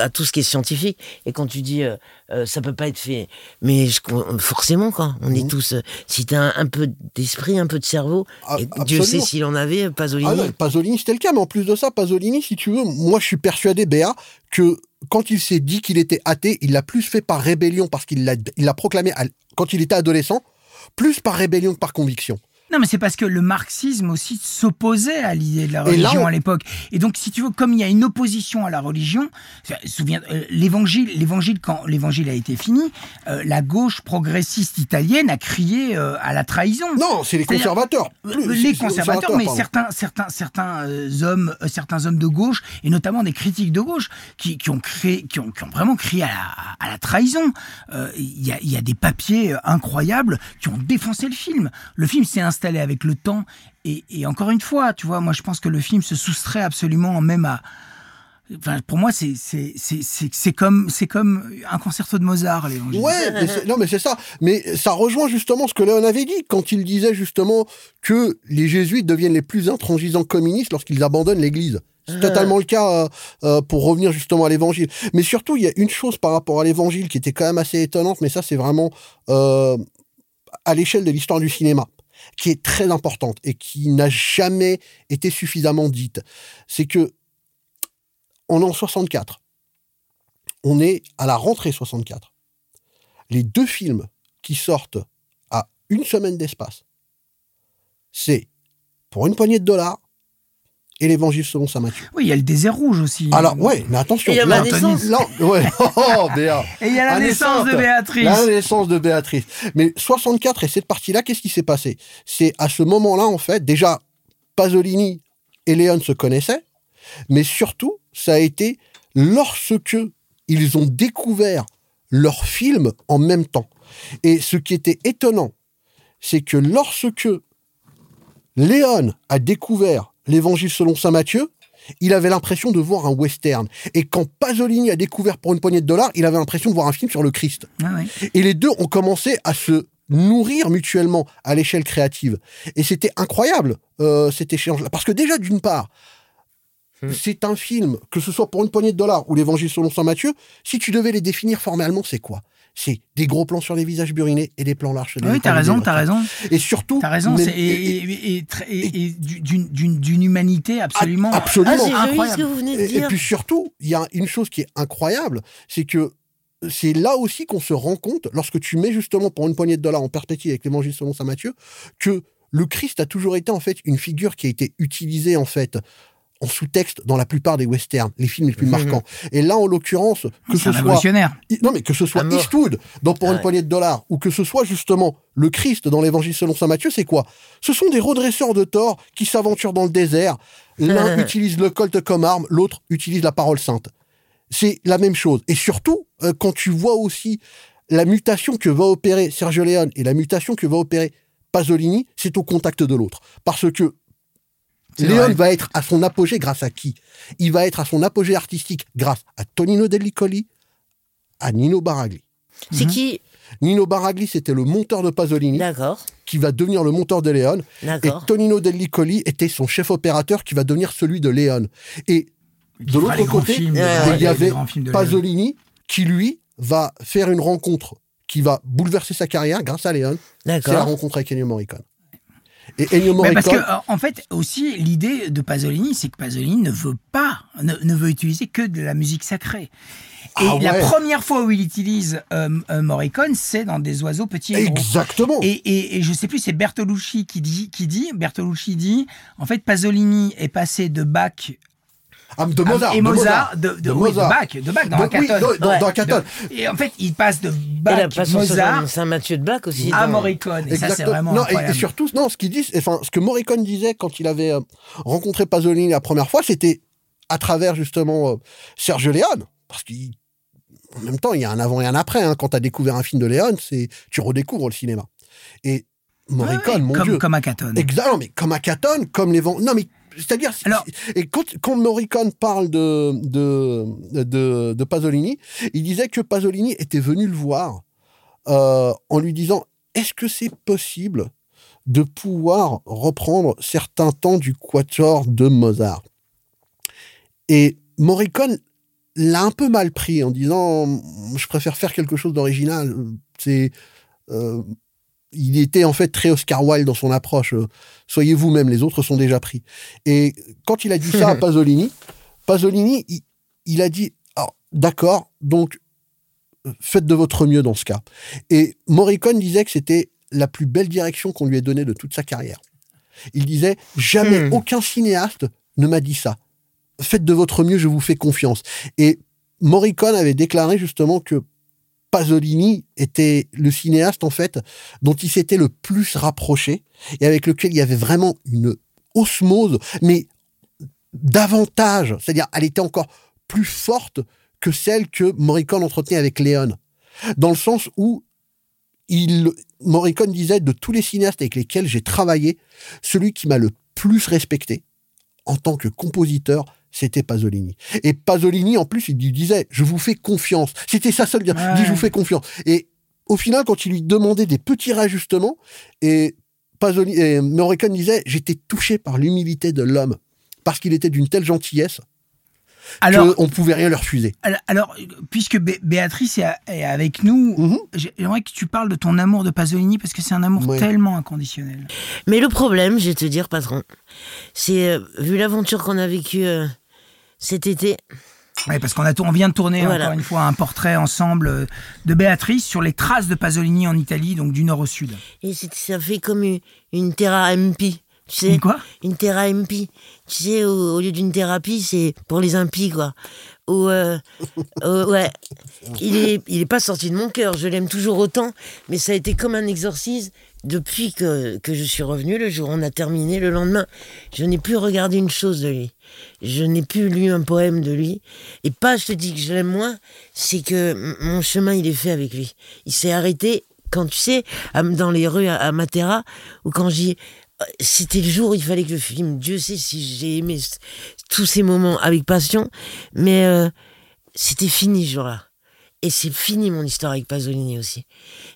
à, tout ce qui est scientifique. Et quand tu dis, euh, euh, ça peut pas être fait, mais je- forcément, quoi, on est tous, euh, si t'as un, un peu d'esprit, un peu de cerveau, Ah, et Dieu sait s'il en avait, Pasolini. Ah non, Pasolini, c'était le cas, mais en plus de ça, Pasolini, si tu veux, moi je suis persuadé, Béa, que quand il s'est dit qu'il était athée, il l'a plus fait par rébellion, parce qu'il l'a il l'a proclamé à- quand il était adolescent, plus par rébellion que par conviction. Non, mais c'est parce que le marxisme aussi s'opposait à l'idée de la religion on- à l'époque. Et donc, si tu veux, comme il y a une opposition à la religion, souviens, euh, l'évangile, l'évangile quand l'évangile a été fini, euh, la gauche progressiste italienne a crié euh, à la trahison. Non, c'est les conservateurs. Les c'est- conservateurs, mais pardon. certains, certains, certains hommes, euh, certains hommes de gauche, et notamment des critiques de gauche, qui, qui ont créé, qui ont, qui ont vraiment crié à la, à la trahison. Il y, a, il y a des papiers incroyables qui ont défoncé le film. Le film s'est installé avec le temps, et, et encore une fois, tu vois, moi je pense que le film se soustrait absolument même à. Enfin, pour moi, c'est c'est c'est c'est c'est comme c'est comme un concerto de Mozart, l'évangile. Ouais, mais c'est- non, mais c'est ça. Mais ça rejoint justement ce que Léon avait dit quand il disait justement que les jésuites deviennent les plus intransigeants communistes lorsqu'ils abandonnent l'Église. C'est totalement le cas euh, euh, pour revenir justement à l'Évangile. Mais surtout, il y a une chose par rapport à l'Évangile qui était quand même assez étonnante, mais ça, c'est vraiment euh, à l'échelle de l'histoire du cinéma, qui est très importante et qui n'a jamais été suffisamment dite. C'est que on est en 64. On est à la rentrée 64. Les deux films qui sortent à une semaine d'espace, c'est pour une poignée de dollars et l'Évangile selon saint Matthieu. Oui, il y a le désert rouge aussi. Alors, ouais, mais attention. Et il y a ma naissance. là- ouais. Oh, Béa. Et il y a la La naissance de Béatrice. La naissance de Béatrice. Mais 64 et cette partie-là, qu'est-ce qui s'est passé? C'est à ce moment-là, en fait, déjà, Pasolini et Léon se connaissaient, mais surtout, ça a été lorsque ils ont découvert leur film en même temps. Et ce qui était étonnant, c'est que lorsque Léon a découvert l'évangile selon saint Matthieu, il avait l'impression de voir un western. Et quand Pasolini a découvert pour une poignée de dollars, il avait l'impression de voir un film sur le Christ. Ah ouais. Et les deux ont commencé à se nourrir mutuellement à l'échelle créative. Et c'était incroyable, euh, cet échange-là. Parce que déjà, d'une part, Hmm. c'est un film, que ce soit pour une poignée de dollars ou l'évangile selon saint Matthieu, si tu devais les définir formellement, c'est quoi? C'est des gros plans sur les visages burinés et des plans larges. sur les Oui, t'as raison, t'as raison. Et surtout... T'as raison. mais- c'est- Et, et- et- très- et- et d'une- humanité absolument. Absolument. Ah, j'ai vu ce incroyable. que vous venez de Et, puis surtout, il y a une chose qui est incroyable, c'est que c'est là aussi qu'on se rend compte, lorsque tu mets justement pour une poignée de dollars en perspective avec l'évangile selon saint Matthieu, que le Christ a toujours été en fait une figure qui a été utilisée en fait en sous-texte dans la plupart des westerns, les films les plus Mhm. marquants. Et là, en l'occurrence, que ce un soit non, mais que ce soit. Eastwood dans Pour une Ouais. poignée de dollars ou que ce soit justement le Christ dans l'Évangile selon saint Matthieu, c'est quoi? Ce sont des redresseurs de tort qui s'aventurent dans le désert. L'un utilise le colt comme arme, l'autre utilise la parole sainte. C'est la même chose. Et surtout, euh, quand tu vois aussi la mutation que va opérer Sergio Leone et la mutation que va opérer Pasolini, c'est au contact de l'autre. Parce que Léon vrai. va être à son apogée grâce à qui? Il va être à son apogée artistique grâce à Tonino Dellicoli, à Nino Baragli. C'est Mhm. qui? Nino Baragli, c'était le monteur de Pasolini, D'accord, qui va devenir le monteur de Léon. Et. Tonino Dellicoli était son chef opérateur, qui va devenir celui de Léon. Et de l'autre côté, films euh, il y avait Pasolini, qui lui va faire une rencontre qui va bouleverser sa carrière grâce à Léon. C'est la rencontre avec Ennio Morricone. Et Ennio Mais parce Morricone, que, en fait, aussi, l'idée de Pasolini, c'est que Pasolini ne veut pas, ne, ne veut utiliser que de la musique sacrée. Et Ah la première fois où il utilise euh, euh, Morricone, c'est dans Des oiseaux petits et exactement. Et, et, et je sais plus, c'est Bertolucci qui dit, qui dit, Bertolucci dit, en fait, Pasolini est passé de Bach de Mozart. et de Mozart, de, de, De oui, de Mozart. Bach, de Bach dans Donc, oui, dans- dans- Ouais. dans un Catone. Et en fait, il passe de Et Bach, Mozart Saint-Mathieu de Bach aussi. à dans- Morricone. Et ça, c'est Exactement. vraiment non, et- surtout, non, ce qu'il dit, enfin, ce que Morricone disait quand il avait euh, rencontré Pasolini la première fois, c'était à travers justement euh, Sergio Leone, parce qu'en même temps, il y a un avant et un après. Hein, quand tu as découvert un film de Leone, c'est tu redécouvres le cinéma. Et Morricone, Ouais, mon comme, Dieu, comme à Catone. Exact, non, mais comme à Catone, comme les vents. Non, mais c'est-à-dire. et quand, quand Morricone parle de, de, de, de Pasolini, il disait que Pasolini était venu le voir euh, en lui disant Est-ce que c'est possible de pouvoir reprendre certains temps du quatuor de Mozart? Et Morricone l'a un peu mal pris en disant Je préfère faire quelque chose d'original. C'est. euh, il était en fait très Oscar Wilde dans son approche. euh, Soyez vous-même, les autres sont déjà pris. Et quand il a dit ça à Pasolini, Pasolini, il, il a dit Ah, D'accord, donc faites de votre mieux dans ce cas. Et Morricone disait que c'était la plus belle direction qu'on lui ait donnée de toute sa carrière. Il disait Jamais Hmm. aucun cinéaste ne m'a dit ça. Faites de votre mieux, je vous fais confiance. Et Morricone avait déclaré justement que Pasolini était le cinéaste en fait dont il s'était le plus rapproché et avec lequel il y avait vraiment une osmose, mais davantage, c'est-à-dire elle était encore plus forte que celle que Morricone entretenait avec Léon, dans le sens où il, Morricone disait de tous les cinéastes avec lesquels j'ai travaillé, celui qui m'a le plus respecté en tant que compositeur, c'était Pasolini. Et Pasolini, en plus, il lui disait, je vous fais confiance. C'était sa seule dire. Il dit, Ouais. je vous fais confiance. Et au final, quand il lui demandait des petits réajustements, et, Pasolini, et Morricone disait, j'étais touché par l'humilité de l'homme, parce qu'il était d'une telle gentillesse Alors, qu'on ne pouvait rien leur refuser. alors, alors, puisque Bé- Béatrice est, est avec nous, Mhm. j'aimerais que tu parles de ton amour de Pasolini parce que c'est un amour Ouais. tellement inconditionnel. Mais le problème, je vais te dire, patron, c'est, euh, vu l'aventure qu'on a vécue euh, cet été, Ouais, parce qu'on a on vient de tourner Voilà. encore une fois un portrait ensemble euh, de Béatrice sur les traces de Pasolini en Italie, donc du nord au sud. et ça fait comme une, une terra MP. Tu sais, Quoi? Une thérapie. Tu sais, au, au lieu d'une thérapie, c'est pour les impies, quoi. Ou, euh, euh, ouais. Il est, il est pas sorti de mon cœur. Je l'aime toujours autant, mais ça a été comme un exorcisme depuis que, que je suis revenu. Le jour où on a terminé, le lendemain, je n'ai plus regardé une chose de lui. Je n'ai plus lu un poème de lui. Et pas, je te dis que je l'aime moins, c'est que mon chemin, il est fait avec lui. Il s'est arrêté quand tu sais, dans les rues à, Matera, ou quand j'y c'était le jour où il fallait que je filme. Dieu sait si j'ai aimé tous ces moments avec passion, mais euh, c'était fini ce jour-là. Et c'est fini mon histoire avec Pasolini aussi.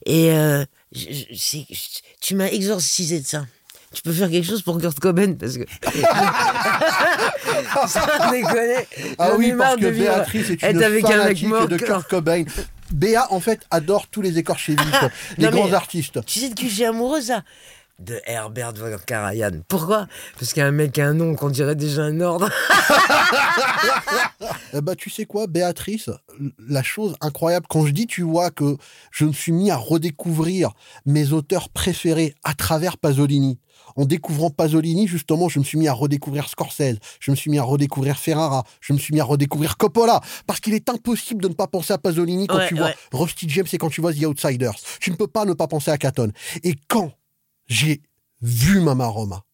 Et euh, je- je- tu m'as exorcisé de ça. Tu peux faire quelque chose pour Kurt Cobain parce que. Déconner. Ah oui, parce que Béatrice est une avec un mec fanatique de Kurt Cobain. Béa, en fait, adore tous les écorchés vifs, les Non, mais- grands artistes. Tu sais de qui suis amoureux, ça? De Herbert von Karajan. Pourquoi? Parce qu'il y a un mec qui a un nom qu'on dirait déjà un ordre. Eh ben, tu sais quoi, Béatrice, la chose incroyable, quand je dis, tu vois, que je me suis mis à redécouvrir mes auteurs préférés à travers Pasolini. En découvrant Pasolini, justement, je me suis mis à redécouvrir Scorsese, je me suis mis à redécouvrir Ferrara, je me suis mis à redécouvrir Coppola, parce qu'il est impossible de ne pas penser à Pasolini quand Ouais, tu vois ouais. Rusty James et quand tu vois The Outsiders. Tu ne peux pas ne pas penser à Catton. Et quand j'ai vu Mama Roma,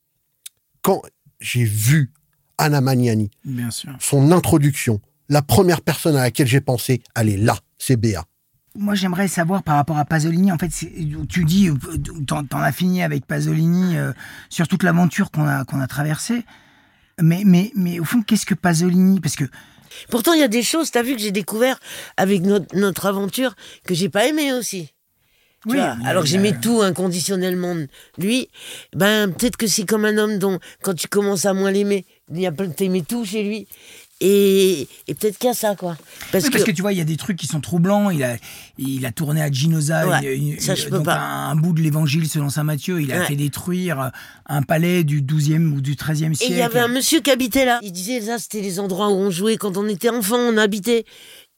quand j'ai vu Anna Magnani, Bien sûr. son introduction, la première personne à laquelle j'ai pensé, elle est là, c'est Béa. Moi, j'aimerais savoir par rapport à Pasolini. En fait, tu dis, euh, t'en t'en as fini avec Pasolini euh, sur toute l'aventure qu'on a qu'on a traversée. Mais mais mais au fond, qu'est-ce que Pasolini? Parce que Pourtant, il y a des choses, t'as vu, que j'ai découvert avec notre, notre aventure que j'ai pas aimé aussi. Oui, vois, alors que j'aimais euh, tout inconditionnellement lui, ben peut-être que c'est comme un homme dont, quand tu commences à moins l'aimer, il y a plein t'aimais tout chez lui. Et, et peut-être qu'il y a ça, quoi. Parce Oui, que, parce que tu vois, il y a des trucs qui sont troublants. Il a, il a tourné à Ginosa Ouais, une- ça, je donc. Un, un bout de l'évangile selon saint Matthieu. Il a Ouais. fait détruire un palais du 12e ou du 13e Et siècle. il y avait un monsieur qui habitait là. Il disait, ça, c'était les endroits où on jouait quand on était enfant, on habitait.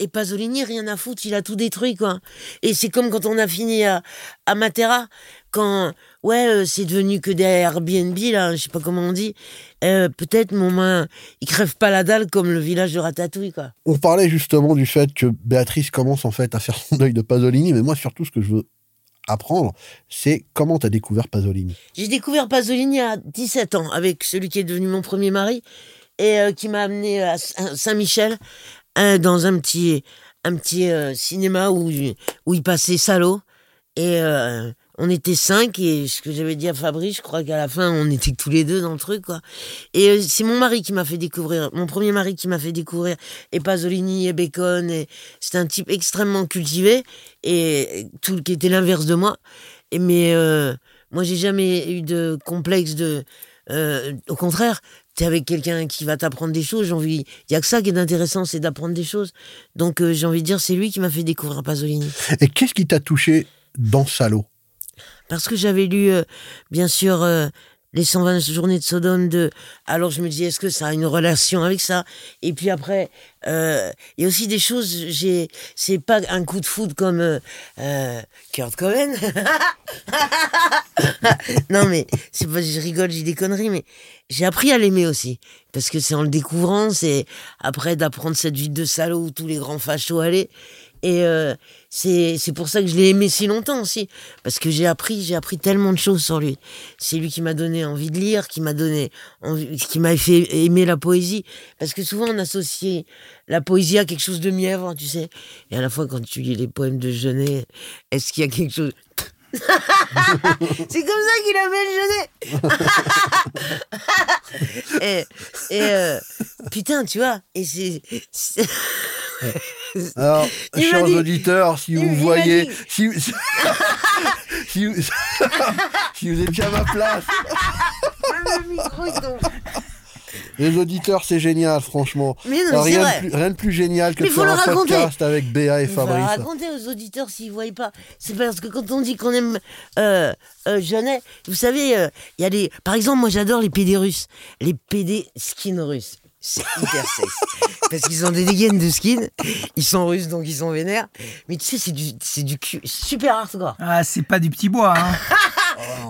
Et Pasolini, rien à foutre, il a tout détruit, quoi. Et c'est comme quand on a fini à, à Matera, quand, ouais, euh, c'est devenu que des Airbnb, là, je sais pas comment on dit. Euh, Peut-être, mon main, il crève pas la dalle comme le village de Ratatouille, quoi. On parlait justement du fait que Béatrice commence en fait à faire son deuil de Pasolini, mais moi surtout ce que je veux apprendre, c'est comment tu as découvert Pasolini. J'ai découvert Pasolini à 17 ans avec celui qui est devenu mon premier mari et euh, qui m'a amené à Saint-Michel hein, dans un petit, un petit euh, cinéma où, où il passait Salaud. Et euh, on était cinq et ce que j'avais dit à Fabrice, je crois qu'à la fin on était tous les deux dans le truc quoi. Et euh, c'est mon mari qui m'a fait découvrir, mon premier mari qui m'a fait découvrir et Pasolini et Bacon et c'était un type extrêmement cultivé et tout qui était l'inverse de moi. Et mais moi j'ai jamais eu de complexe de euh, au contraire, t'es avec quelqu'un qui va t'apprendre des choses, j'ai envie il y a que ça qui est intéressant, c'est d'apprendre des choses. Donc euh, j'ai envie de dire c'est lui qui m'a fait découvrir Pasolini. Et qu'est-ce qui t'a touché dans Salo? Parce que j'avais lu, euh, bien sûr, euh, les 120 journées de Sodome de. Alors je me dis, est-ce que ça a une relation avec ça? Et puis après, euh, il y a aussi des choses. J'ai, c'est pas un coup de foudre comme euh, euh, Kurt Cobain. non mais c'est pas, je rigole, j'ai des conneries, mais j'ai appris à l'aimer aussi parce que c'est en le découvrant, c'est après d'apprendre cette vie de salaud où tous les grands fachos allaient. Et euh, c'est pour ça que je l'ai aimé si longtemps aussi, parce que j'ai appris j'ai appris tellement de choses sur lui. C'est lui qui m'a donné envie de lire, qui m'a donné qui m'a fait aimer la poésie, parce que souvent on associe la poésie à quelque chose de mièvre, tu sais. Et à la fois quand tu lis les poèmes de Genet, est-ce qu'il y a quelque chose c'est comme ça qu'il appelle Genet. et et euh, putain, tu vois, et c'est- Alors, Il chers dit- auditeurs, si il- vous voyez, dit- si, si, vous- si vous étiez à ma place, tombe. les auditeurs, c'est génial, franchement. Mais non, mais c'est rien, vrai. de plus, rien de plus génial que Mais de faire un raconter. podcast avec Béa et Il faut le Fabrice. raconter aux auditeurs s'ils ne voient pas. C'est parce que quand on dit qu'on aime euh, euh, vous savez, euh, il y a des. Par exemple, moi j'adore les PD russes. Les PD skin russes. C'est hyper sexe. Parce qu'ils ont des dégaines de skin, ils sont russes donc ils sont vénères. Mais tu sais, c'est du, c'est du cul super hardcore. Ah, c'est pas du petit bois, hein.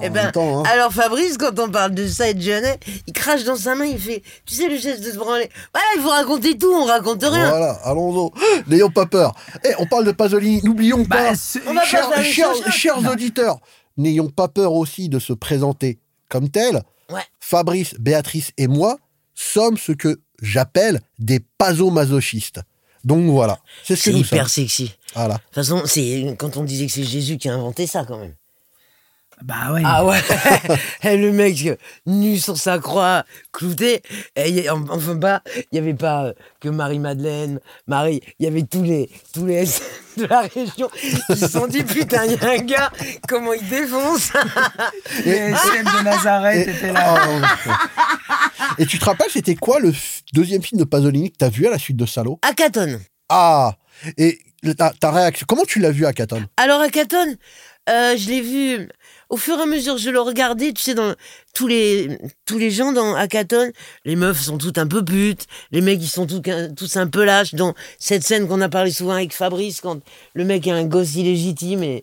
Eh En ben, même temps, hein. alors Fabrice, quand on parle de ça et de Jeannet, il crache dans sa main, il fait, tu sais, le geste de se branler. Voilà, il faut raconter tout, on raconte rien. Voilà, allons-y. N'ayons pas peur. Eh, on parle de Pasolini. N'oublions Bah, pas, va pas chers, chers- chers auditeurs, n'ayons pas peur aussi de se présenter comme tel. Ouais. Fabrice, Béatrice et moi sommes ce que j'appelle des pasomasochistes. Donc voilà, c'est ce que C'est nous hyper sommes. sexy. Voilà. De toute façon, c'est quand on disait que c'est Jésus qui a inventé ça, quand même. Bah ouais. Ah ouais Et Le mec, euh, nu sur sa croix, clouté. Et a- enfin, pas, il n'y avait pas euh, que Marie-Madeleine, Marie, il y avait tous les, tous les de la région qui se sont dit Putain, il y a un gars, comment il défonce Les SM de Nazareth Et- étaient là. Oh. Et tu te rappelles, c'était quoi le deuxième film de Pasolini que t'as vu à la suite de Salo? Akaton. Ah Et ta, ta réaction, comment tu l'as vu à Caton Alors, Akaton, euh, je l'ai vu au fur et à mesure que je le regardais, tu sais, dans tous les, tous les gens dans Akaton, les meufs sont toutes un peu putes, les mecs ils sont tous, tous un peu lâches. Dans cette scène qu'on a parlé souvent avec Fabrice, quand le mec a un gosse illégitime et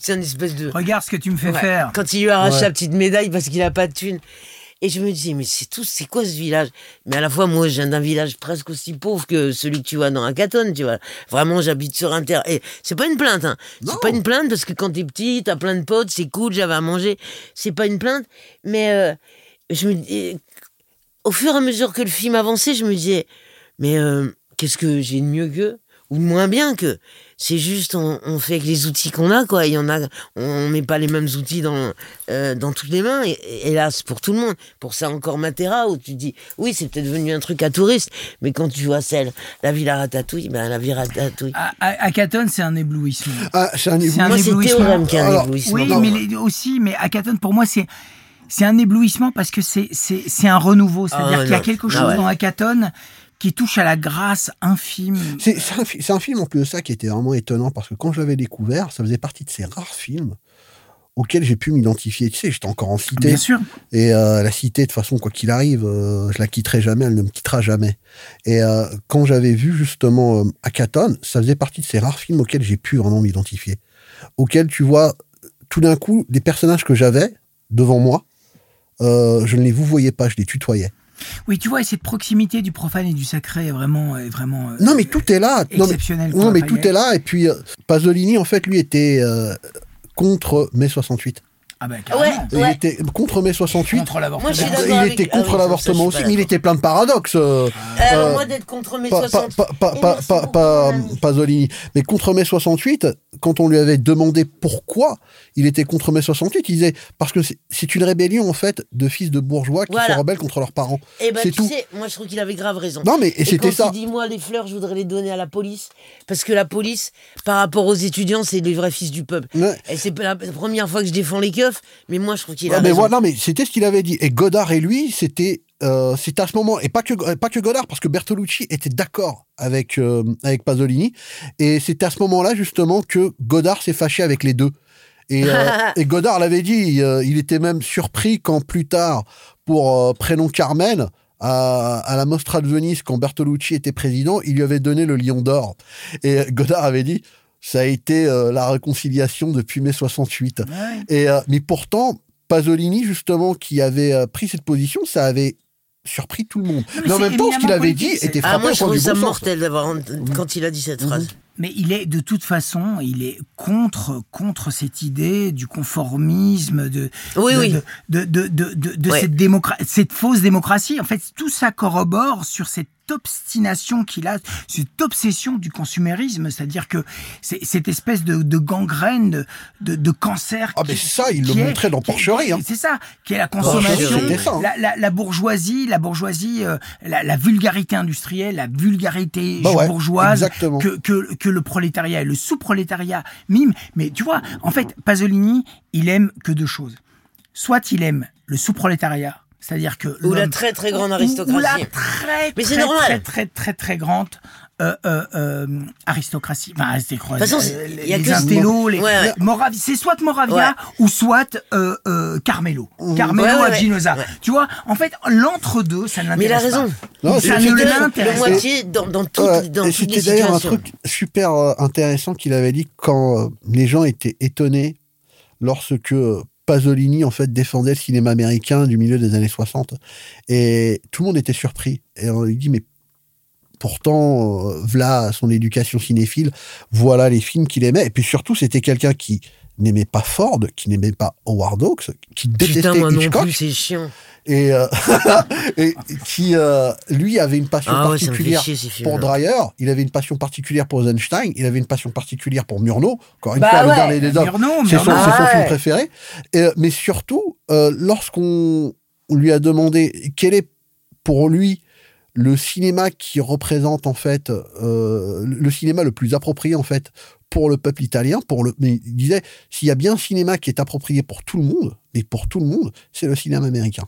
c'est une espèce de. Regarde ce que tu me fais Ouais. faire. Quand il lui arrache Ouais. sa petite médaille parce qu'il a pas de thune. Et je me disais, mais c'est tout, c'est quoi ce village? Mais à la fois, moi, je viens d'un village presque aussi pauvre que celui que tu vois dans Hackathon, tu vois. Vraiment, j'habite sur un terrain. Et c'est pas une plainte, hein. C'est pas une plainte parce que quand t'es petit, t'as plein de potes, c'est cool, j'avais à manger. C'est pas une plainte. Mais euh, je me dis, au fur et à mesure que le film avançait, je me disais, mais euh, qu'est-ce que j'ai de mieux qu'eux Ou moins bien que C'est juste, on, on fait avec les outils qu'on a, quoi. Il y en a, on met pas les mêmes outils dans, euh, dans toutes les mains. Et, hélas, pour tout le monde. Pour ça encore Matera, où tu dis, oui, c'est peut-être devenu un truc à touristes, mais quand tu vois celle, la Villa Ratatouille, ben la Villa Ratatouille. À, à, à Caton, c'est un éblouissement. Ah, c'est un C'est un Moi, c'est éblouissement. Théorème qui a un Alors, éblouissement. Oui, Non, mais les- aussi, mais à Caton, pour moi, c'est c'est un éblouissement parce que c'est c'est c'est un renouveau. C'est-à-dire Ah, qu'il y a quelque Ah, chose ouais. dans Hackathon qui touche à la grâce infime. C'est un, film en plus de ça qui était vraiment étonnant parce que quand je l'avais découvert, ça faisait partie de ces rares films auxquels j'ai pu m'identifier. Tu sais, j'étais encore en cité. Bien sûr. Et euh, la cité, de toute façon, quoi qu'il arrive, euh, je la quitterai jamais, elle ne me quittera jamais. Et euh, quand j'avais vu justement Hackathon, ça faisait partie de ces rares films auxquels j'ai pu vraiment m'identifier. Auxquels, tu vois, tout d'un coup, les personnages que j'avais devant moi, je ne les vous voyais pas, je les tutoyais. Oui, tu vois, et cette proximité du profane et du sacré est vraiment, est vraiment. euh, Non, mais tout est là. Non, mais, exceptionnel. non, mais tout est là. Et puis, euh, Pasolini, en fait, lui, était euh, contre mai 68. Ah bah Ouais, carrément. Il était contre mai 68. Contre. Moi, je Il avec- était ah oui, contre l'avortement suis aussi, mais il était plein de paradoxes. euh, Alors, euh, moi, d'être contre pas, 60. pas, pas, Et pas. Pasolini. Mais contre mai 68, quand on lui avait demandé pourquoi il était contre mai 68, il disait parce que c'est- une rébellion en fait de fils de bourgeois qui Voilà. se rebellent contre leurs parents. Eh ben, c'est tu tout. sais, moi, je trouve qu'il avait grave raison. Non mais et Et c'était ça. il dit moi les fleurs je voudrais les donner à la police parce que la police par rapport aux étudiants c'est les vrais fils du peuple. Ouais. Et c'est pas la première fois que je défends les keufs mais moi je trouve qu'il a Ouais, mais voilà, mais c'était ce qu'il avait dit. Et Godard et lui, c'était euh, c'était à ce moment et pas que pas que Godard parce que Bertolucci était d'accord avec euh, avec Pasolini et c'était à ce moment-là justement que Godard s'est fâché avec les deux. Et, euh, et Godard l'avait dit, euh, il était même surpris quand plus tard, pour euh, prénom Carmen, à, à la Mostra de Venise, quand Bertolucci était président, il lui avait donné le Lion d'Or. Et Godard avait dit, ça a été euh, la réconciliation depuis mai 68. Ouais. Et, euh, mais pourtant, Pasolini, justement, qui avait euh, pris cette position, ça avait surpris tout le monde. mais mais en c'est même temps, ce qu'il avait dit était Ah frappé moi je trouve ça bon mortel d'avoir quand il a dit cette phrase. Mais il est de toute façon, il est contre contre cette idée du conformisme, de Oui de, oui. de de de, de, de Ouais. cette cette fausse démocratie. En fait, tout ça corrobore sur cette obstination qu'il a, cette obsession du consumérisme, c'est-à-dire que c'est cette espèce de, de gangrène, de, de, de cancer. Ah, mais qui- ça, il le est- montrait dans Porcherie, hein. C'est ça, qui est la consommation, C'était ça, hein. la, la, la bourgeoisie, la bourgeoisie, euh, la, la vulgarité industrielle, la vulgarité Bah ouais, bourgeoise, exactement. que, que, que le prolétariat et le sous-prolétariat miment. Mais tu vois, en fait, Pasolini, il aime que deux choses. Soit il aime le sous-prolétariat, c'est-à-dire que Ou la très très grande aristocratie. Ou la très Mais c'est très, normal. très très très très grande euh, euh, euh, aristocratie. Enfin, façon, euh, il y a les que- intellos, les Ouais, ouais. Moravi- c'est soit Moravia Ouais. ou soit euh, euh, Carmelo. Carmelo Ouais, ouais, à. Ouais. Tu vois, en fait, l'entre-deux, ça ne Mais il a l'intéresse pas. raison. Non, ça ne l'intéresse Le pas. moitié dans, dans toutes, Ouais, dans et toutes les c'était d'ailleurs un truc super intéressant qu'il avait dit quand les gens étaient étonnés lorsque Pasolini en fait défendait le cinéma américain du milieu des années 60 et tout le monde était surpris. Et on lui dit mais pourtant euh, voilà son éducation cinéphile voilà les films qu'il aimait. Et puis surtout c'était quelqu'un qui n'aimait pas Ford qui n'aimait pas Howard Hawks qui détestait Putain, moi Hitchcock c'est chiant. et, euh, et qui euh, lui avait une passion Ah ouais, particulière chier pour Dreyer, il avait une passion particulière pour Eisenstein, il avait une passion particulière pour Murnau, encore une Bah fois, ouais, le dernier des hommes, Murnau, c'est son, Murnau. c'est son Ah film préféré. Et, euh, mais surtout, euh, lorsqu'on on lui a demandé quel est pour lui le cinéma qui représente en fait euh, le cinéma le plus approprié en fait pour le peuple italien, pour le, mais il disait s'il y a bien un cinéma qui est approprié pour tout le monde, mais pour tout le monde, c'est le cinéma américain.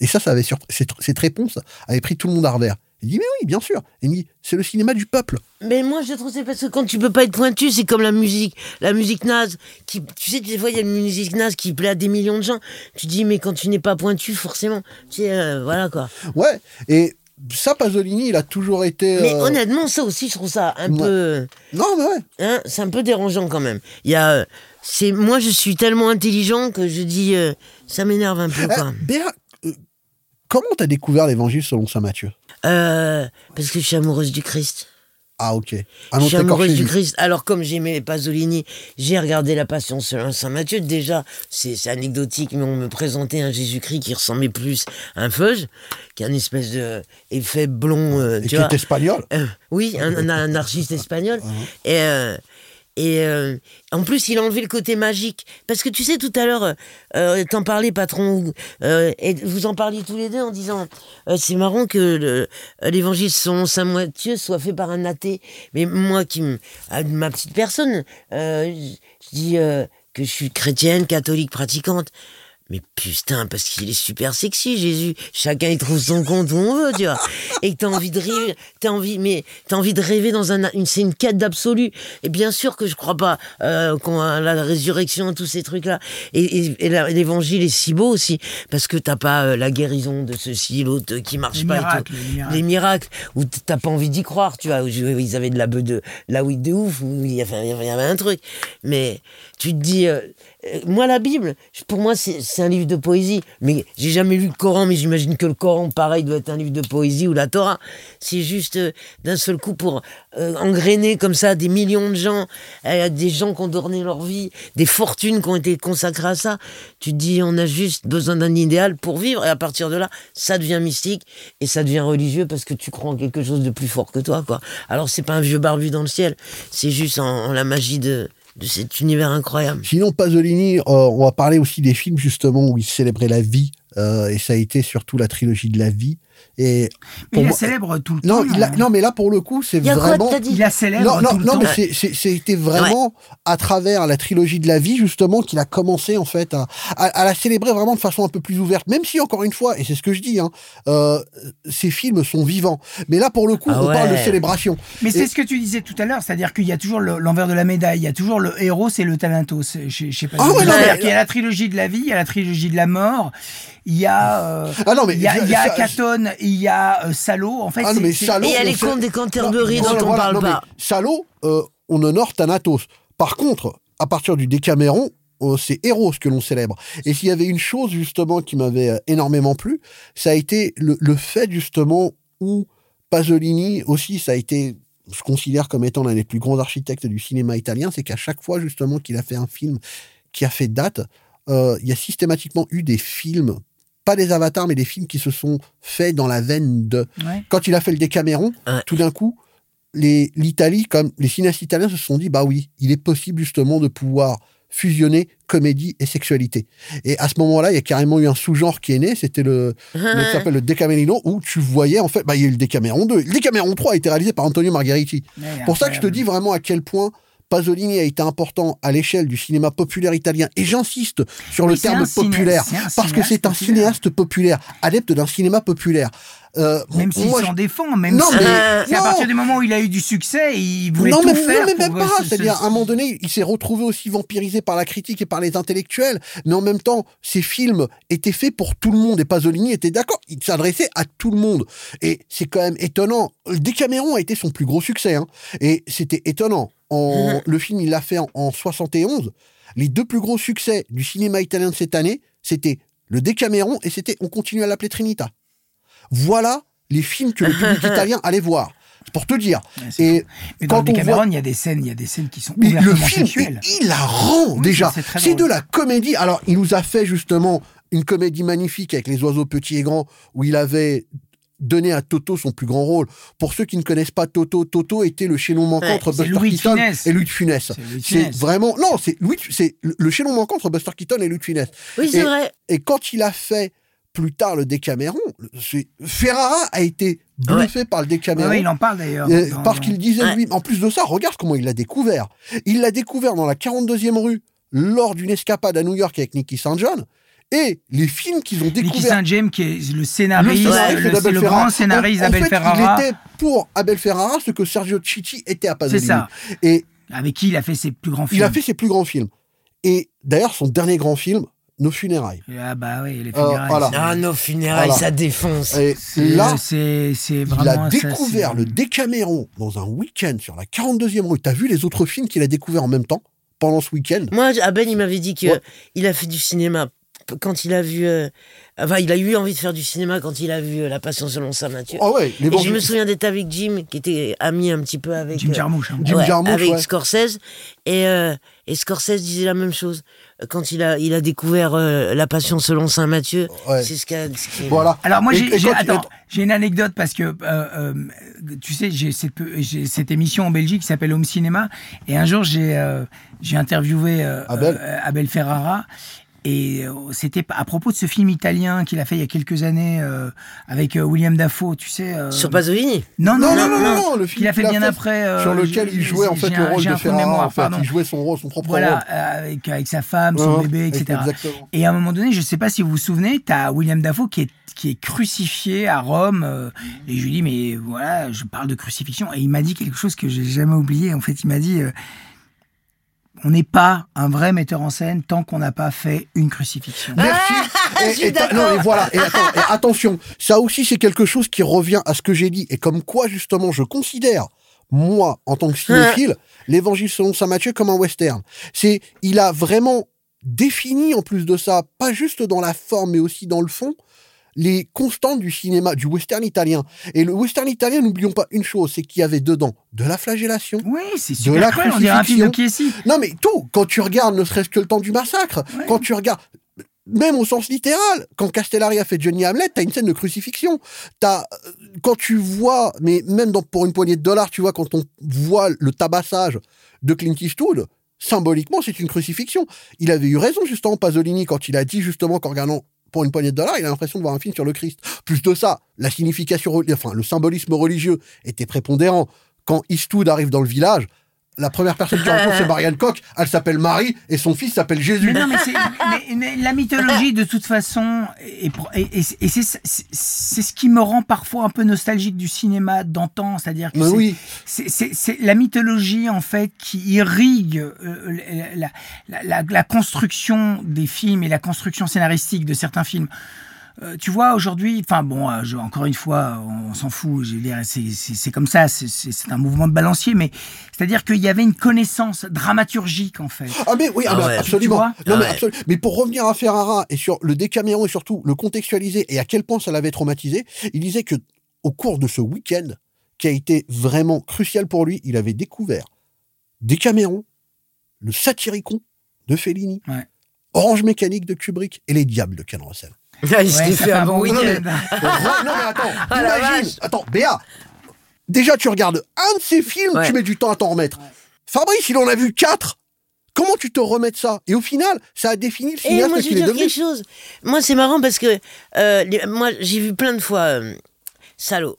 Et ça, ça avait surpris, cette, cette réponse avait pris tout le monde à revers. Il dit mais oui, bien sûr. Il dit c'est le cinéma du peuple. Mais moi, je trouve c'est parce que quand tu peux pas être pointu, c'est comme la musique, la musique naze. Qui, tu sais, des fois, il y a une musique naze qui plaît à des millions de gens. Tu dis, mais quand tu n'es pas pointu, forcément, tu sais, euh, voilà quoi. Ouais. Et ça, Pasolini, il a toujours été. Mais euh, honnêtement, ça aussi, je trouve ça un ouais. peu, Non, mais ouais. hein, c'est un peu dérangeant quand même. Il y a, euh, c'est, moi, je suis tellement intelligent que je dis, euh, ça m'énerve un peu Eh, quoi. Béa, euh, comment t'as découvert l'évangile selon saint Matthieu? Parce que je suis amoureuse du Christ. Ah, ok. Un autre amoureuse du Christ. Alors, comme j'aimais Pasolini, j'ai regardé La Passion selon Saint Matthieu. Déjà, c'est anecdotique, mais on me présentait un Jésus-Christ qui ressemblait plus à un feuge, qui a un espèce de effet blond, euh, Et tu qui vois. est espagnol. Euh, oui, un, un anarchiste espagnol. Uh-huh. Et, euh, et euh, en plus, il a enlevé le côté magique. Parce que tu sais, tout à l'heure, euh, euh, t'en parlais, patron, et vous en parliez tous les deux en disant c'est marrant que le- l'évangile selon saint Matthieu soit fait par un athée. Mais moi, qui à ma petite personne, je dis que je suis chrétienne, catholique, pratiquante. Mais putain, parce qu'il est super sexy, Jésus. Chacun il trouve son compte où on veut, tu vois. Et que t'as envie de rêver, t'as envie, mais t'as envie de rêver dans un, une, c'est une quête d'absolu. Et bien sûr que je crois pas euh, qu'on a la résurrection, tous ces trucs-là. Et, et- et la- l'évangile est si beau aussi parce que t'as pas euh, la guérison de ceci, l'autre euh, qui marche Les pas. et miracles, tout. les miracles. Les miracles où t'as pas envie d'y croire, tu vois. Où ils avaient de la beuh de la weed de ouf, où il y avait, il y avait un truc. Mais tu te dis, euh, moi la Bible, pour moi c'est un livre de poésie. Mais j'ai jamais lu le Coran, mais j'imagine que le Coran, pareil, doit être un livre de poésie ou la Torah. C'est juste euh, d'un seul coup pour euh, engrainer comme ça des millions de gens, euh, des gens qui ont donné leur vie, des fortunes qui ont été consacrées à ça. Tu te dis, on a juste besoin d'un idéal pour vivre, et à partir de là, ça devient mystique et ça devient religieux parce que tu crois en quelque chose de plus fort que toi, quoi. Alors c'est pas un vieux barbu dans le ciel, c'est juste en la magie de, de cet univers incroyable. Sinon, Pasolini, euh, on va parler aussi des films justement où il célébrait la vie. euh, et ça a été surtout la trilogie de la vie. Et Mais pour il la célèbre tout le non, temps. il hein. non, mais là pour le coup, c'est Il quoi, vraiment. dit Il la célèbre Non, non, tout le non, temps. mais c'était vraiment à travers la trilogie de la vie, justement, qu'il a commencé, en fait, à, à- à la célébrer vraiment de façon un peu plus ouverte. Même si, encore une fois, et c'est ce que je dis, hein, euh, ces films sont vivants. Mais là, pour le coup, Ah on parle de célébration. Mais c'est Et- ce que tu disais tout à l'heure, c'est-à-dire qu'il y a toujours le- l'envers de la médaille, il y a toujours le héros, c'est le talentos. Je, je sais pas. Ah ouais, non, c'est-à-dire mais- qu'il y a la trilogie de la vie, il y a la trilogie de la mort, il y a, euh, Ah non, mais il y a, je- il y a ça- Il y a euh, Salo. En fait, Ah non, mais Salo, Et il y a on les contes des Canterbury dont on voilà, parle non, pas. Salo, euh, on honore Thanatos. Par contre, à partir du Décaméron, euh, c'est Eros que l'on célèbre. Et s'il y avait une chose justement qui m'avait euh, énormément plu, ça a été le, le fait justement où Pasolini aussi, ça a été, je considère comme étant l'un des plus grands architectes du cinéma italien, c'est qu'à chaque fois justement qu'il a fait un film qui a fait date, euh, il y a systématiquement eu des films, pas des avatars, mais des films qui se sont faits dans la veine de Ouais. quand il a fait le Décaméron, Ouais. tout d'un coup, les- l'Italie, comme les cinéastes italiens se sont dit, bah oui, il est possible justement de pouvoir fusionner comédie et sexualité. Et à ce moment-là, il y a carrément eu un sous-genre qui est né, c'était le, le- s'appelle le Decamerino, où tu voyais en fait, bah il y a eu le Decameron 2. Le Decameron 3 a été réalisé par Antonio Margheriti. Ouais, Pour ça que je te dis vraiment à quel point Pasolini a été important à l'échelle du cinéma populaire italien. Et j'insiste sur le terme populaire, parce que c'est un cinéaste populaire, adepte d'un cinéma populaire. Euh, Même s'il moi, s'en défend, même Non, si mais- c'est à partir du moment où il a eu du succès, il voulait non, tout mais, faire. non, mais même pour, euh, pas. C'est-à-dire, à un moment donné, il s'est retrouvé aussi vampirisé par la critique et par les intellectuels. Mais en même temps, ces films étaient faits pour tout le monde. Et Pasolini était d'accord. Il s'adressait à tout le monde. Et c'est quand même étonnant. Décameron a été son plus gros succès. hein. Et c'était étonnant. En, le film, il l'a fait en, en 71. Les deux plus gros succès du cinéma italien de cette année, c'était le Décameron et c'était On continue à l'appeler Trinita. Voilà les films que le public italien allait voir. C'est pour te dire. Et Mais dans quand le on Décameron, voit il y a des scènes, il y a des scènes qui sont mais le film sexuelles. est hilarant Oui, déjà. c'est de la comédie. Alors, il nous a fait justement une comédie magnifique avec les oiseaux petits et grands où il avait donné à Toto son plus grand rôle. Pour ceux qui ne connaissent pas Toto, Toto était le chaînon manquant Ouais, entre Buster Keaton et Louis de Funès. C'est vraiment non, c'est Louis, c'est le chaînon manquant entre Buster Keaton et Louis de Funès. Oui, c'est vrai. Et quand il a fait plus tard le Décaméron, c'est- Ferrara a été bluffé par le Décaméron. ouais, il en parle d'ailleurs. Euh, parce qu'il disait Ouais. lui, en plus de ça, regarde comment il l'a découvert. Il l'a découvert dans la 42e rue lors d'une escapade à New York avec Nicky St. John. Et les films qu'ils ont Nicky découverts. Saint James, qui est le Le scénariste, scénariste le, c'est le Ferrara. grand scénariste d'Abel Ferrara. Il était pour Abel Ferrara ce que Sergio Chichi était à C'est Pasolini. ça. Et Avec qui il a fait ses plus grands films. il a fait ses plus grands films. Et d'ailleurs, son dernier grand film, Nos funérailles. Ah bah oui, les Euh, funérailles. voilà. Ah, nos funérailles, Voilà. ça défonce. Et là, c'est c'est vraiment. il a découvert le Décaméron dans un week-end sur la 42e rue. T'as vu les autres films qu'il a découvert en même temps pendant ce week-end? Moi, Abel, il m'avait dit qu'il Ouais. a fait du cinéma quand il a vu. euh, Enfin, il a eu envie de faire du cinéma quand il a vu euh, La Passion selon Saint Matthieu. Ah ouais, Et je me souviens d'être avec Jim, qui était ami un petit peu avec. Jim euh, Jarmusch. hein. Jim ouais, Jarmusch, avec ouais. Scorsese. Et, euh, et Scorsese disait la même chose. Quand il a, il a découvert euh, La Passion selon Saint Matthieu, Ouais. c'est ce qu'a. ce Voilà. Alors moi j'ai j'ai une anecdote parce que euh, euh, tu sais j'ai cette j'ai cette émission en Belgique qui s'appelle Home Cinéma et un jour j'ai euh, j'ai interviewé euh, Abel. euh, Abel Ferrara et euh, c'était à propos de ce film italien qu'il a fait il y a quelques années euh, avec euh, William Dafoe, tu sais. euh, Sur Pasolini. non, Non, non, non, non, non, non, le film qu'il a fait bien fait, après. euh, sur lequel il jouait en fait le rôle de Ferrara. mémoire, en fait. pardon. Il jouait son rôle, son propre Voilà, rôle. euh, avec, avec sa femme, son bébé, etc. Exactement. Et à un moment donné, je sais pas si vous vous souvenez, tu as William Dafoe qui est, qui est crucifié à Rome. euh, et je lui dis, mais voilà, je parle de crucifixion. Et il m'a dit quelque chose que j'ai jamais oublié. En fait, il m'a dit, euh, on n'est pas un vrai metteur en scène tant qu'on n'a pas fait une crucifixion. Merci. je suis ta- d'accord. non, et voilà. Et, attends, et attention, ça aussi c'est quelque chose qui revient à ce que j'ai dit et comme quoi justement je considère moi en tant que cinéphile l'Évangile selon saint Matthieu comme un western. C'est il a vraiment défini en plus de ça, pas juste dans la forme mais aussi dans le fond les constantes du cinéma, du western italien. Et le western italien, n'oublions pas une chose, c'est qu'il y avait dedans de la flagellation, Oui, c'est De la super cruel, on dirait un film de Kiesi. non, mais tout, quand tu regardes ne serait-ce que le temps du massacre, Ouais. quand tu regardes, même au sens littéral, quand Castellari a fait Johnny Hamlet, t'as une scène de crucifixion. T'as, euh, quand tu vois, mais même dans, pour une poignée de dollars, tu vois, quand on voit le tabassage de Clint Eastwood, symboliquement, c'est une crucifixion. Il avait eu raison, justement, Pasolini, quand il a dit, justement, qu'en regardant pour une poignée de dollars, il a l'impression de voir un film sur le Christ. Plus de ça, la signification, enfin, le symbolisme religieux était prépondérant. Quand Eastwood arrive dans le village, la première personne qui rencontre, c'est Marianne Coq. Elle s'appelle Marie et son fils s'appelle Jésus. Mais non, mais, c'est- mais- mais la mythologie, de toute façon, et, et- et c'est ce qui me rend parfois un peu nostalgique du cinéma d'antan, c'est-à-dire que c'est- oui, c'est- c'est c'est la mythologie en fait qui irrigue euh, la, la, la, la construction des films et la construction scénaristique de certains films. Euh, tu vois aujourd'hui, enfin bon, euh, je- encore une fois, on, s'en fout. Je veux dire, c'est- c'est c'est comme ça, c'est- c'est c'est un mouvement de balancier, mais c'est-à-dire qu'il y avait une connaissance dramaturgique en fait. Ah mais oui, ah, Ah ouais. absolument. Tu non, mais, Ouais. absolument. mais pour revenir à Ferrara et sur le Décaméron et surtout le contextualiser et à quel point ça l'avait traumatisé, il disait que au cours de ce week-end qui a été vraiment crucial pour lui, il avait découvert Décaméron, le Satyricon de Fellini, Ouais. Orange Mécanique de Kubrick et Les Diables de Ken Russell. Il s'était Ouais, fait un bon Non, mais- week-end. Non mais attends, Ah, la imagine, attends, Béa, déjà tu regardes un de ces films, Ouais. tu mets du temps à t'en remettre. Fabrice, il en a vu quatre. Comment tu te remets de ça? Et au final, ça a défini le Et cinéaste moi, je vais qu'il est dire devenu. quelque chose. Moi, c'est marrant parce que euh, les- moi, j'ai vu plein de fois euh, salaud.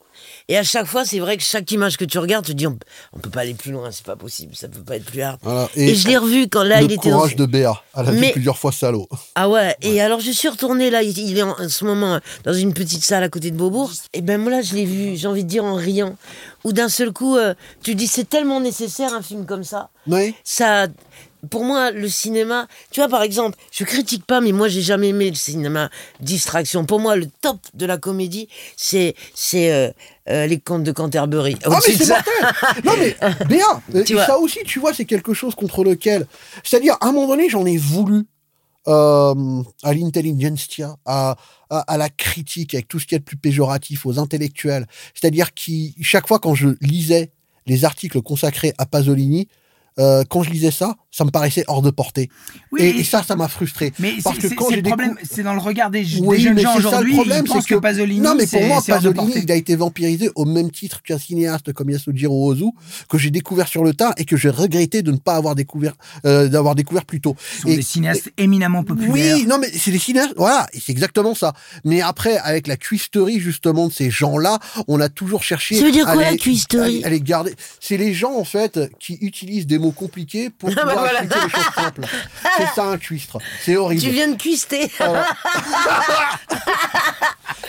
Et à chaque fois, c'est vrai que chaque image que tu regardes, tu te dis, on, on peut pas aller plus loin, c'est pas possible, ça peut pas être plus hard. Voilà. Et, je l'ai revu quand là, le il était dans. courage de Béa. Elle a vu Mais- plusieurs fois salaud. Ah ouais, et alors je suis retournée là, il il est en en ce moment dans une petite salle à côté de Beaubourg. Et ben moi là, je l'ai vu, j'ai envie de dire en riant. Où d'un seul coup, euh, tu dis c'est tellement nécessaire un film comme ça. Oui. Ça, pour moi, le cinéma, tu vois par exemple, je critique pas, mais moi j'ai jamais aimé le cinéma distraction. Pour moi, le top de la comédie, c'est c'est euh, euh, les contes de Canterbury. Ah mais c'est ça- mortel Non mais Béa, euh, Tu et vois. ça aussi tu vois c'est quelque chose contre lequel, c'est-à-dire à un moment donné j'en ai voulu euh, à l'intelligentsia, à, à, à la critique avec tout ce qui est de plus péjoratif, aux intellectuels, c'est-à-dire qui chaque fois quand je lisais les articles consacrés à Pasolini, euh, quand je lisais ça, ça me paraissait hors de portée. Oui, et, et- et ça, ça m'a frustré. Mais Parce c'est que quand c'est j'ai le problème, décou- c'est dans le regard des, des Oui, jeunes mais gens c'est ça le aujourd'hui. problème, c'est que, Pasolini, Non, mais pour moi, Pasolini, il a été vampirisé au même titre qu'un cinéaste comme Yasujiro Ozu, que j'ai découvert sur le tard et que j'ai regretté de ne pas avoir découvert, euh, d'avoir découvert plus tôt. Ce sont Et- des cinéastes éminemment populaires. Oui, non, mais c'est des cinéastes, voilà, et c'est exactement ça. Mais après, avec la cuisterie, justement, de ces gens-là, on a toujours cherché. Ça veut dire à quoi, les- la cuisterie? à- à les garder. C'est les gens, en fait, qui utilisent des mots compliqués pour Ah bah pouvoir voilà. expliquer les choses simples. C'est ça, un cuistre. C'est horrible. Tu viens de cuister.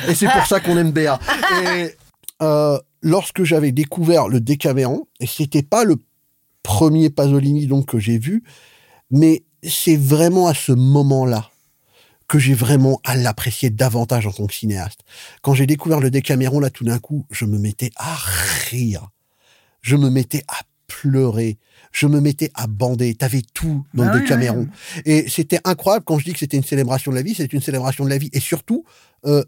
Et c'est pour ça qu'on aime Béa. Et euh, lorsque j'avais découvert le Décaméron, et c'était pas le premier Pasolini donc que j'ai vu, mais c'est vraiment à ce moment-là que j'ai vraiment à l'apprécier davantage en tant que cinéaste. Quand j'ai découvert le Décaméron, là, tout d'un coup, je me mettais à rire. Je me mettais à pleurer. Je me mettais à bander. T'avais tout dans Ah le oui, Décaméron. oui. Et c'était incroyable quand je dis que c'était une célébration de la vie, c'est une célébration de la vie. Et surtout, euh,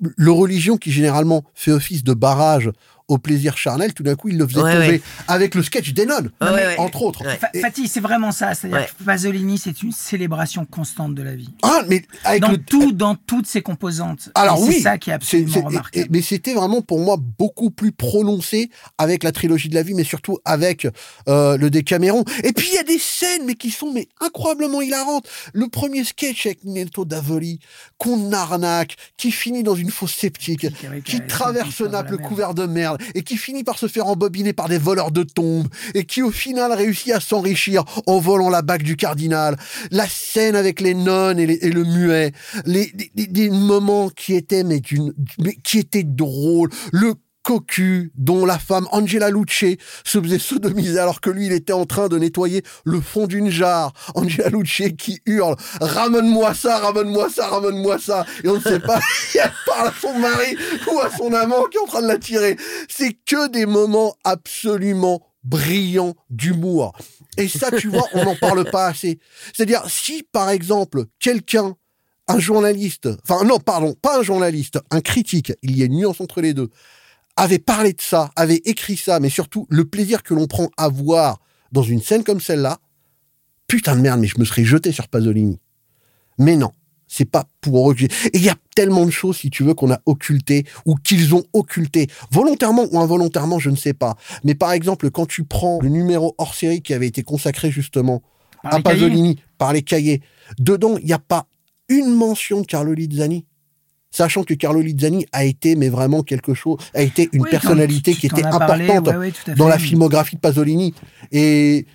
le religion qui généralement fait office de barrage au plaisir charnel, tout d'un coup, il le faisait Ouais, tomber ouais. avec le sketch d'Enon, Ouais, ouais. entre autres. Et- Fatih, c'est vraiment ça. C'est-à-dire Ouais. que Pasolini, c'est une célébration constante de la vie. Ah, mais avec Dans le tout, dans toutes ses composantes. Alors oui, c'est ça qui est absolument et- remarquable. et- mais c'était vraiment pour moi beaucoup plus prononcé avec la trilogie de la vie, mais surtout avec euh, le Décaméron. Et puis il y a des scènes, mais qui sont mais incroyablement hilarantes. Le premier sketch avec Nelto Davoli, qu'on arnaque, qui finit dans une fosse sceptique, Avec, qui traverse Naples couvert de merde, et qui finit par se faire embobiner par des voleurs de tombes, et qui au final réussit à s'enrichir en volant la bague du cardinal. La scène avec les nonnes et, le muet, les, des moments qui étaient mais qui étaient drôles. Le cocu dont la femme Angela Luce se faisait sodomiser alors que lui il était en train de nettoyer le fond d'une jarre. Angela Luce qui hurle ramène-moi ça, ramène-moi ça, ramène-moi ça et on ne sait pas si elle parle à son mari ou à son amant qui est en train de la tirer. C'est que des moments absolument brillants d'humour. Et ça, tu vois, on n'en parle pas assez. C'est-à-dire, si par exemple, quelqu'un, un journaliste, enfin non, pardon, pas un journaliste, un critique, il y a une nuance entre les deux, avait parlé de ça, avait écrit ça, mais surtout le plaisir que l'on prend à voir dans une scène comme celle-là, putain de merde, mais je me serais jeté sur Pasolini. Mais non, c'est pas pour eux que. Et il y a tellement de choses, si tu veux, qu'on a occultées ou qu'ils ont occultées, volontairement ou involontairement, je ne sais pas. Mais par exemple, quand tu prends le numéro hors série qui avait été consacré justement Par à cahiers. Pasolini par les cahiers, dedans, il n'y a pas une mention de Carlo Lizzani. Sachant que Carlo Lizzani a été, mais vraiment quelque chose, a été une Oui, personnalité tu- qui était parlé, importante ouais, ouais, dans la filmographie de Pasolini. Et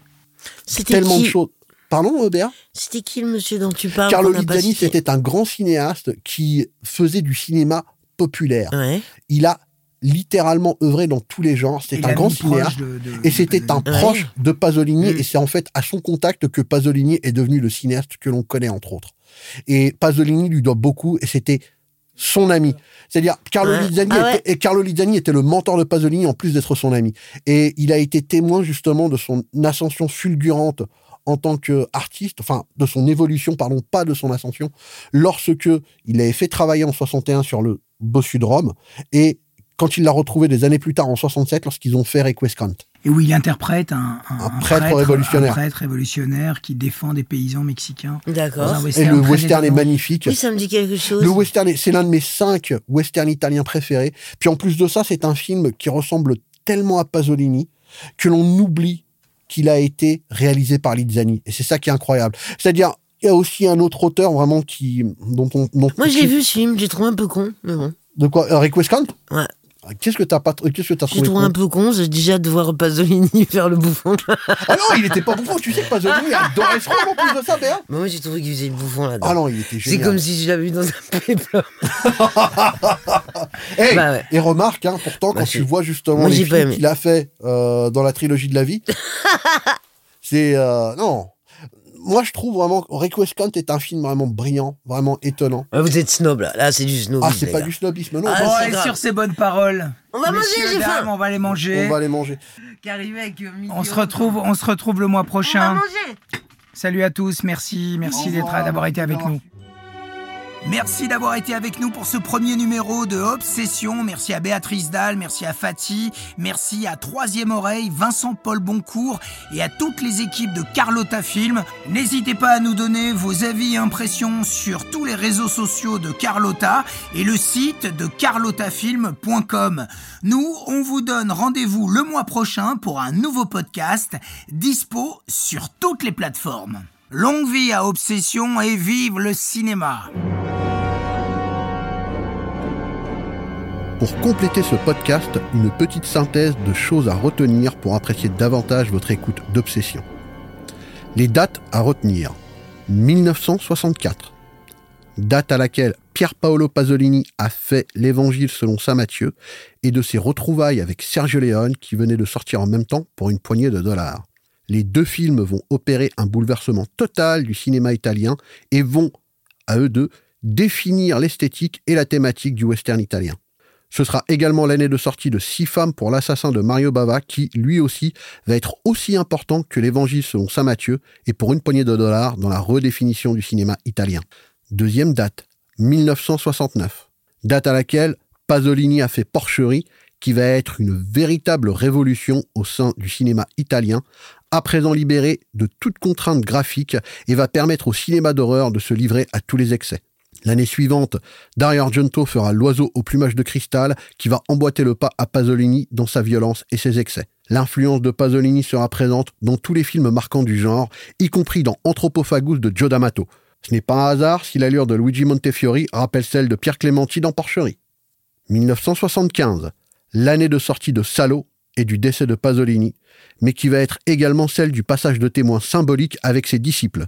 C'était tellement de choses. Pardon, euh, Béa? C'était qui le monsieur dont tu parles Carlo Lizzani, c'était un grand cinéaste qui faisait du cinéma populaire. Ouais. Il a littéralement œuvré dans tous les genres. C'était un grand cinéaste. de- de- Et c'était un Pasolini. proche de Pasolini, Mm. et c'est en fait à son contact que Pasolini est devenu le cinéaste que l'on connaît, entre autres. Et Pasolini lui doit beaucoup, et c'était son ami. C'est-à-dire, Carlo, Ouais. Lizzani Ah ouais. était, et Carlo Lizzani était le mentor de Pasolini, en plus d'être son ami. Et il a été témoin, justement, de son ascension fulgurante en tant qu'artiste, enfin, de son évolution, pardon, pas de son ascension, lorsque il avait fait travailler en 61 sur le Bossu de Rome, et quand il l'a retrouvé des années plus tard, en 67, lorsqu'ils ont fait Requiescant. Et où il interprète un, Un prêtre révolutionnaire. Un prêtre révolutionnaire qui défend des paysans mexicains. D'accord. un Et western le western est magnifique. Oui, ça me dit quelque chose. Le western, est- c'est l'un de mes cinq westerns italiens préférés. Puis en plus de ça, c'est un film qui ressemble tellement à Pasolini que l'on oublie qu'il a été réalisé par Lizzani. Et c'est ça qui est incroyable. C'est-à-dire, il y a aussi un autre auteur vraiment qui, dont on, dont- Moi, l'ai vu ce film, j'ai trouvé un peu con, mais bon. De quoi? Euh, Requiescant? Ouais. Qu'est-ce que t'as pas, qu'est-ce que t'as J'ai trouvé trouvé un con peu con, j'ai déjà de voir Pasolini faire le bouffon. Ah non, il était pas bouffon. Tu sais que Pasolini adorait ce rôle en plus de ça, Béa. Mais moi j'ai trouvé qu'il faisait le bouffon là-dedans. Ah non, il était C'est génial. comme si je l'avais vu dans un péplum. Hey, Bah ouais. Et remarque, hein, pourtant, Bah, quand c'est- tu vois justement Moi, les j'ai pas films aimé. qu'il a fait euh, dans la trilogie de la vie, c'est euh, non. Moi, je trouve vraiment Request Count est un film vraiment brillant, vraiment étonnant. Vous êtes snob là, là c'est du snobisme. Ah, c'est les pas gars. du snobisme, non. Ah, Bon, sur ces bonnes paroles. On va manger, j'ai faim. On va les manger. on va aller manger. Avec euh, On se retrouve, on se retrouve le mois On va prochain. manger. Salut à tous, merci, merci d'être, d'avoir été avec nous. Merci d'avoir été avec nous pour ce premier numéro de Obsession. Merci à Béatrice Dalle, merci à Fatih, merci à Troisième Oreille, Vincent Paul Boncourt et à toutes les équipes de Carlotta Film. N'hésitez pas à nous donner vos avis et impressions sur tous les réseaux sociaux de Carlotta et le site de carlottafilm.com. Nous, on vous donne rendez-vous le mois prochain pour un nouveau podcast dispo sur toutes les plateformes. Longue vie à Obsession et vive le cinéma Pour compléter ce podcast, une petite synthèse de choses à retenir pour apprécier davantage votre écoute d'Obsession. Les dates à retenir. 1964. Date à laquelle Pier Paolo Pasolini a fait l'Évangile selon saint Matthieu et de ses retrouvailles avec Sergio Leone qui venait de sortir en même temps pour une poignée de dollars. Les deux films vont opérer un bouleversement total du cinéma italien et vont, à eux deux, définir l'esthétique et la thématique du western italien. Ce sera également l'année de sortie de Six femmes pour l'assassin de Mario Bava qui, lui aussi, va être aussi important que l'Évangile selon saint Matthieu et pour une poignée de dollars dans la redéfinition du cinéma italien. Deuxième date, 1969. Date à laquelle Pasolini a fait Porcherie qui va être une véritable révolution au sein du cinéma italien, à présent libéré de toute contrainte graphique et va permettre au cinéma d'horreur de se livrer à tous les excès. L'année suivante, Dario Argento fera L'oiseau au plumage de cristal qui va emboîter le pas à Pasolini dans sa violence et ses excès. L'influence de Pasolini sera présente dans tous les films marquants du genre, y compris dans Anthropophagus de Joe D'Amato. Ce n'est pas un hasard si l'allure de Luigi Montefiori rappelle celle de Pierre Clementi dans Porcherie. 1975, l'année de sortie de Salo et du décès de Pasolini, mais qui va être également celle du passage de témoin symbolique avec ses disciples.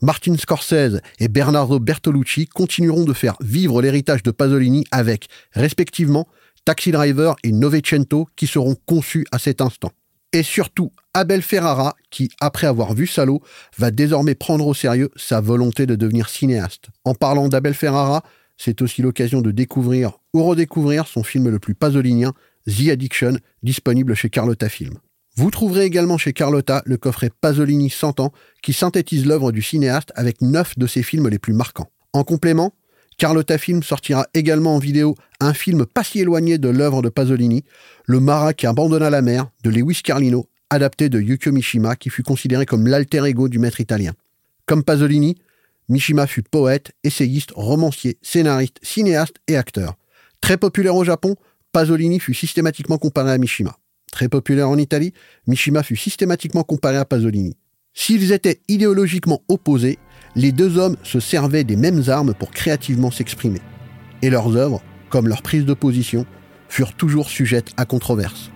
Martin Scorsese et Bernardo Bertolucci continueront de faire vivre l'héritage de Pasolini avec, respectivement, Taxi Driver et Novecento qui seront conçus à cet instant. Et surtout, Abel Ferrara qui, après avoir vu Salo, va désormais prendre au sérieux sa volonté de devenir cinéaste. En parlant d'Abel Ferrara, c'est aussi l'occasion de découvrir ou redécouvrir son film le plus pasolinien, The Addiction, disponible chez Carlotta Film. Vous trouverez également chez Carlotta le coffret Pasolini 100 ans qui synthétise l'œuvre du cinéaste avec neuf de ses films les plus marquants. En complément, Carlotta Film sortira également en vidéo un film pas si éloigné de l'œuvre de Pasolini, Le Marat qui abandonna la mer de Lewis Carlino, adapté de Yukio Mishima qui fut considéré comme l'alter ego du maître italien. Comme Pasolini, Mishima fut poète, essayiste, romancier, scénariste, cinéaste et acteur. Très populaire au Japon, Pasolini fut systématiquement comparé à Mishima. Très populaire en Italie, Mishima fut systématiquement comparé à Pasolini. S'ils étaient idéologiquement opposés, les deux hommes se servaient des mêmes armes pour créativement s'exprimer. Et leurs œuvres, comme leur prise de position, furent toujours sujettes à controverse.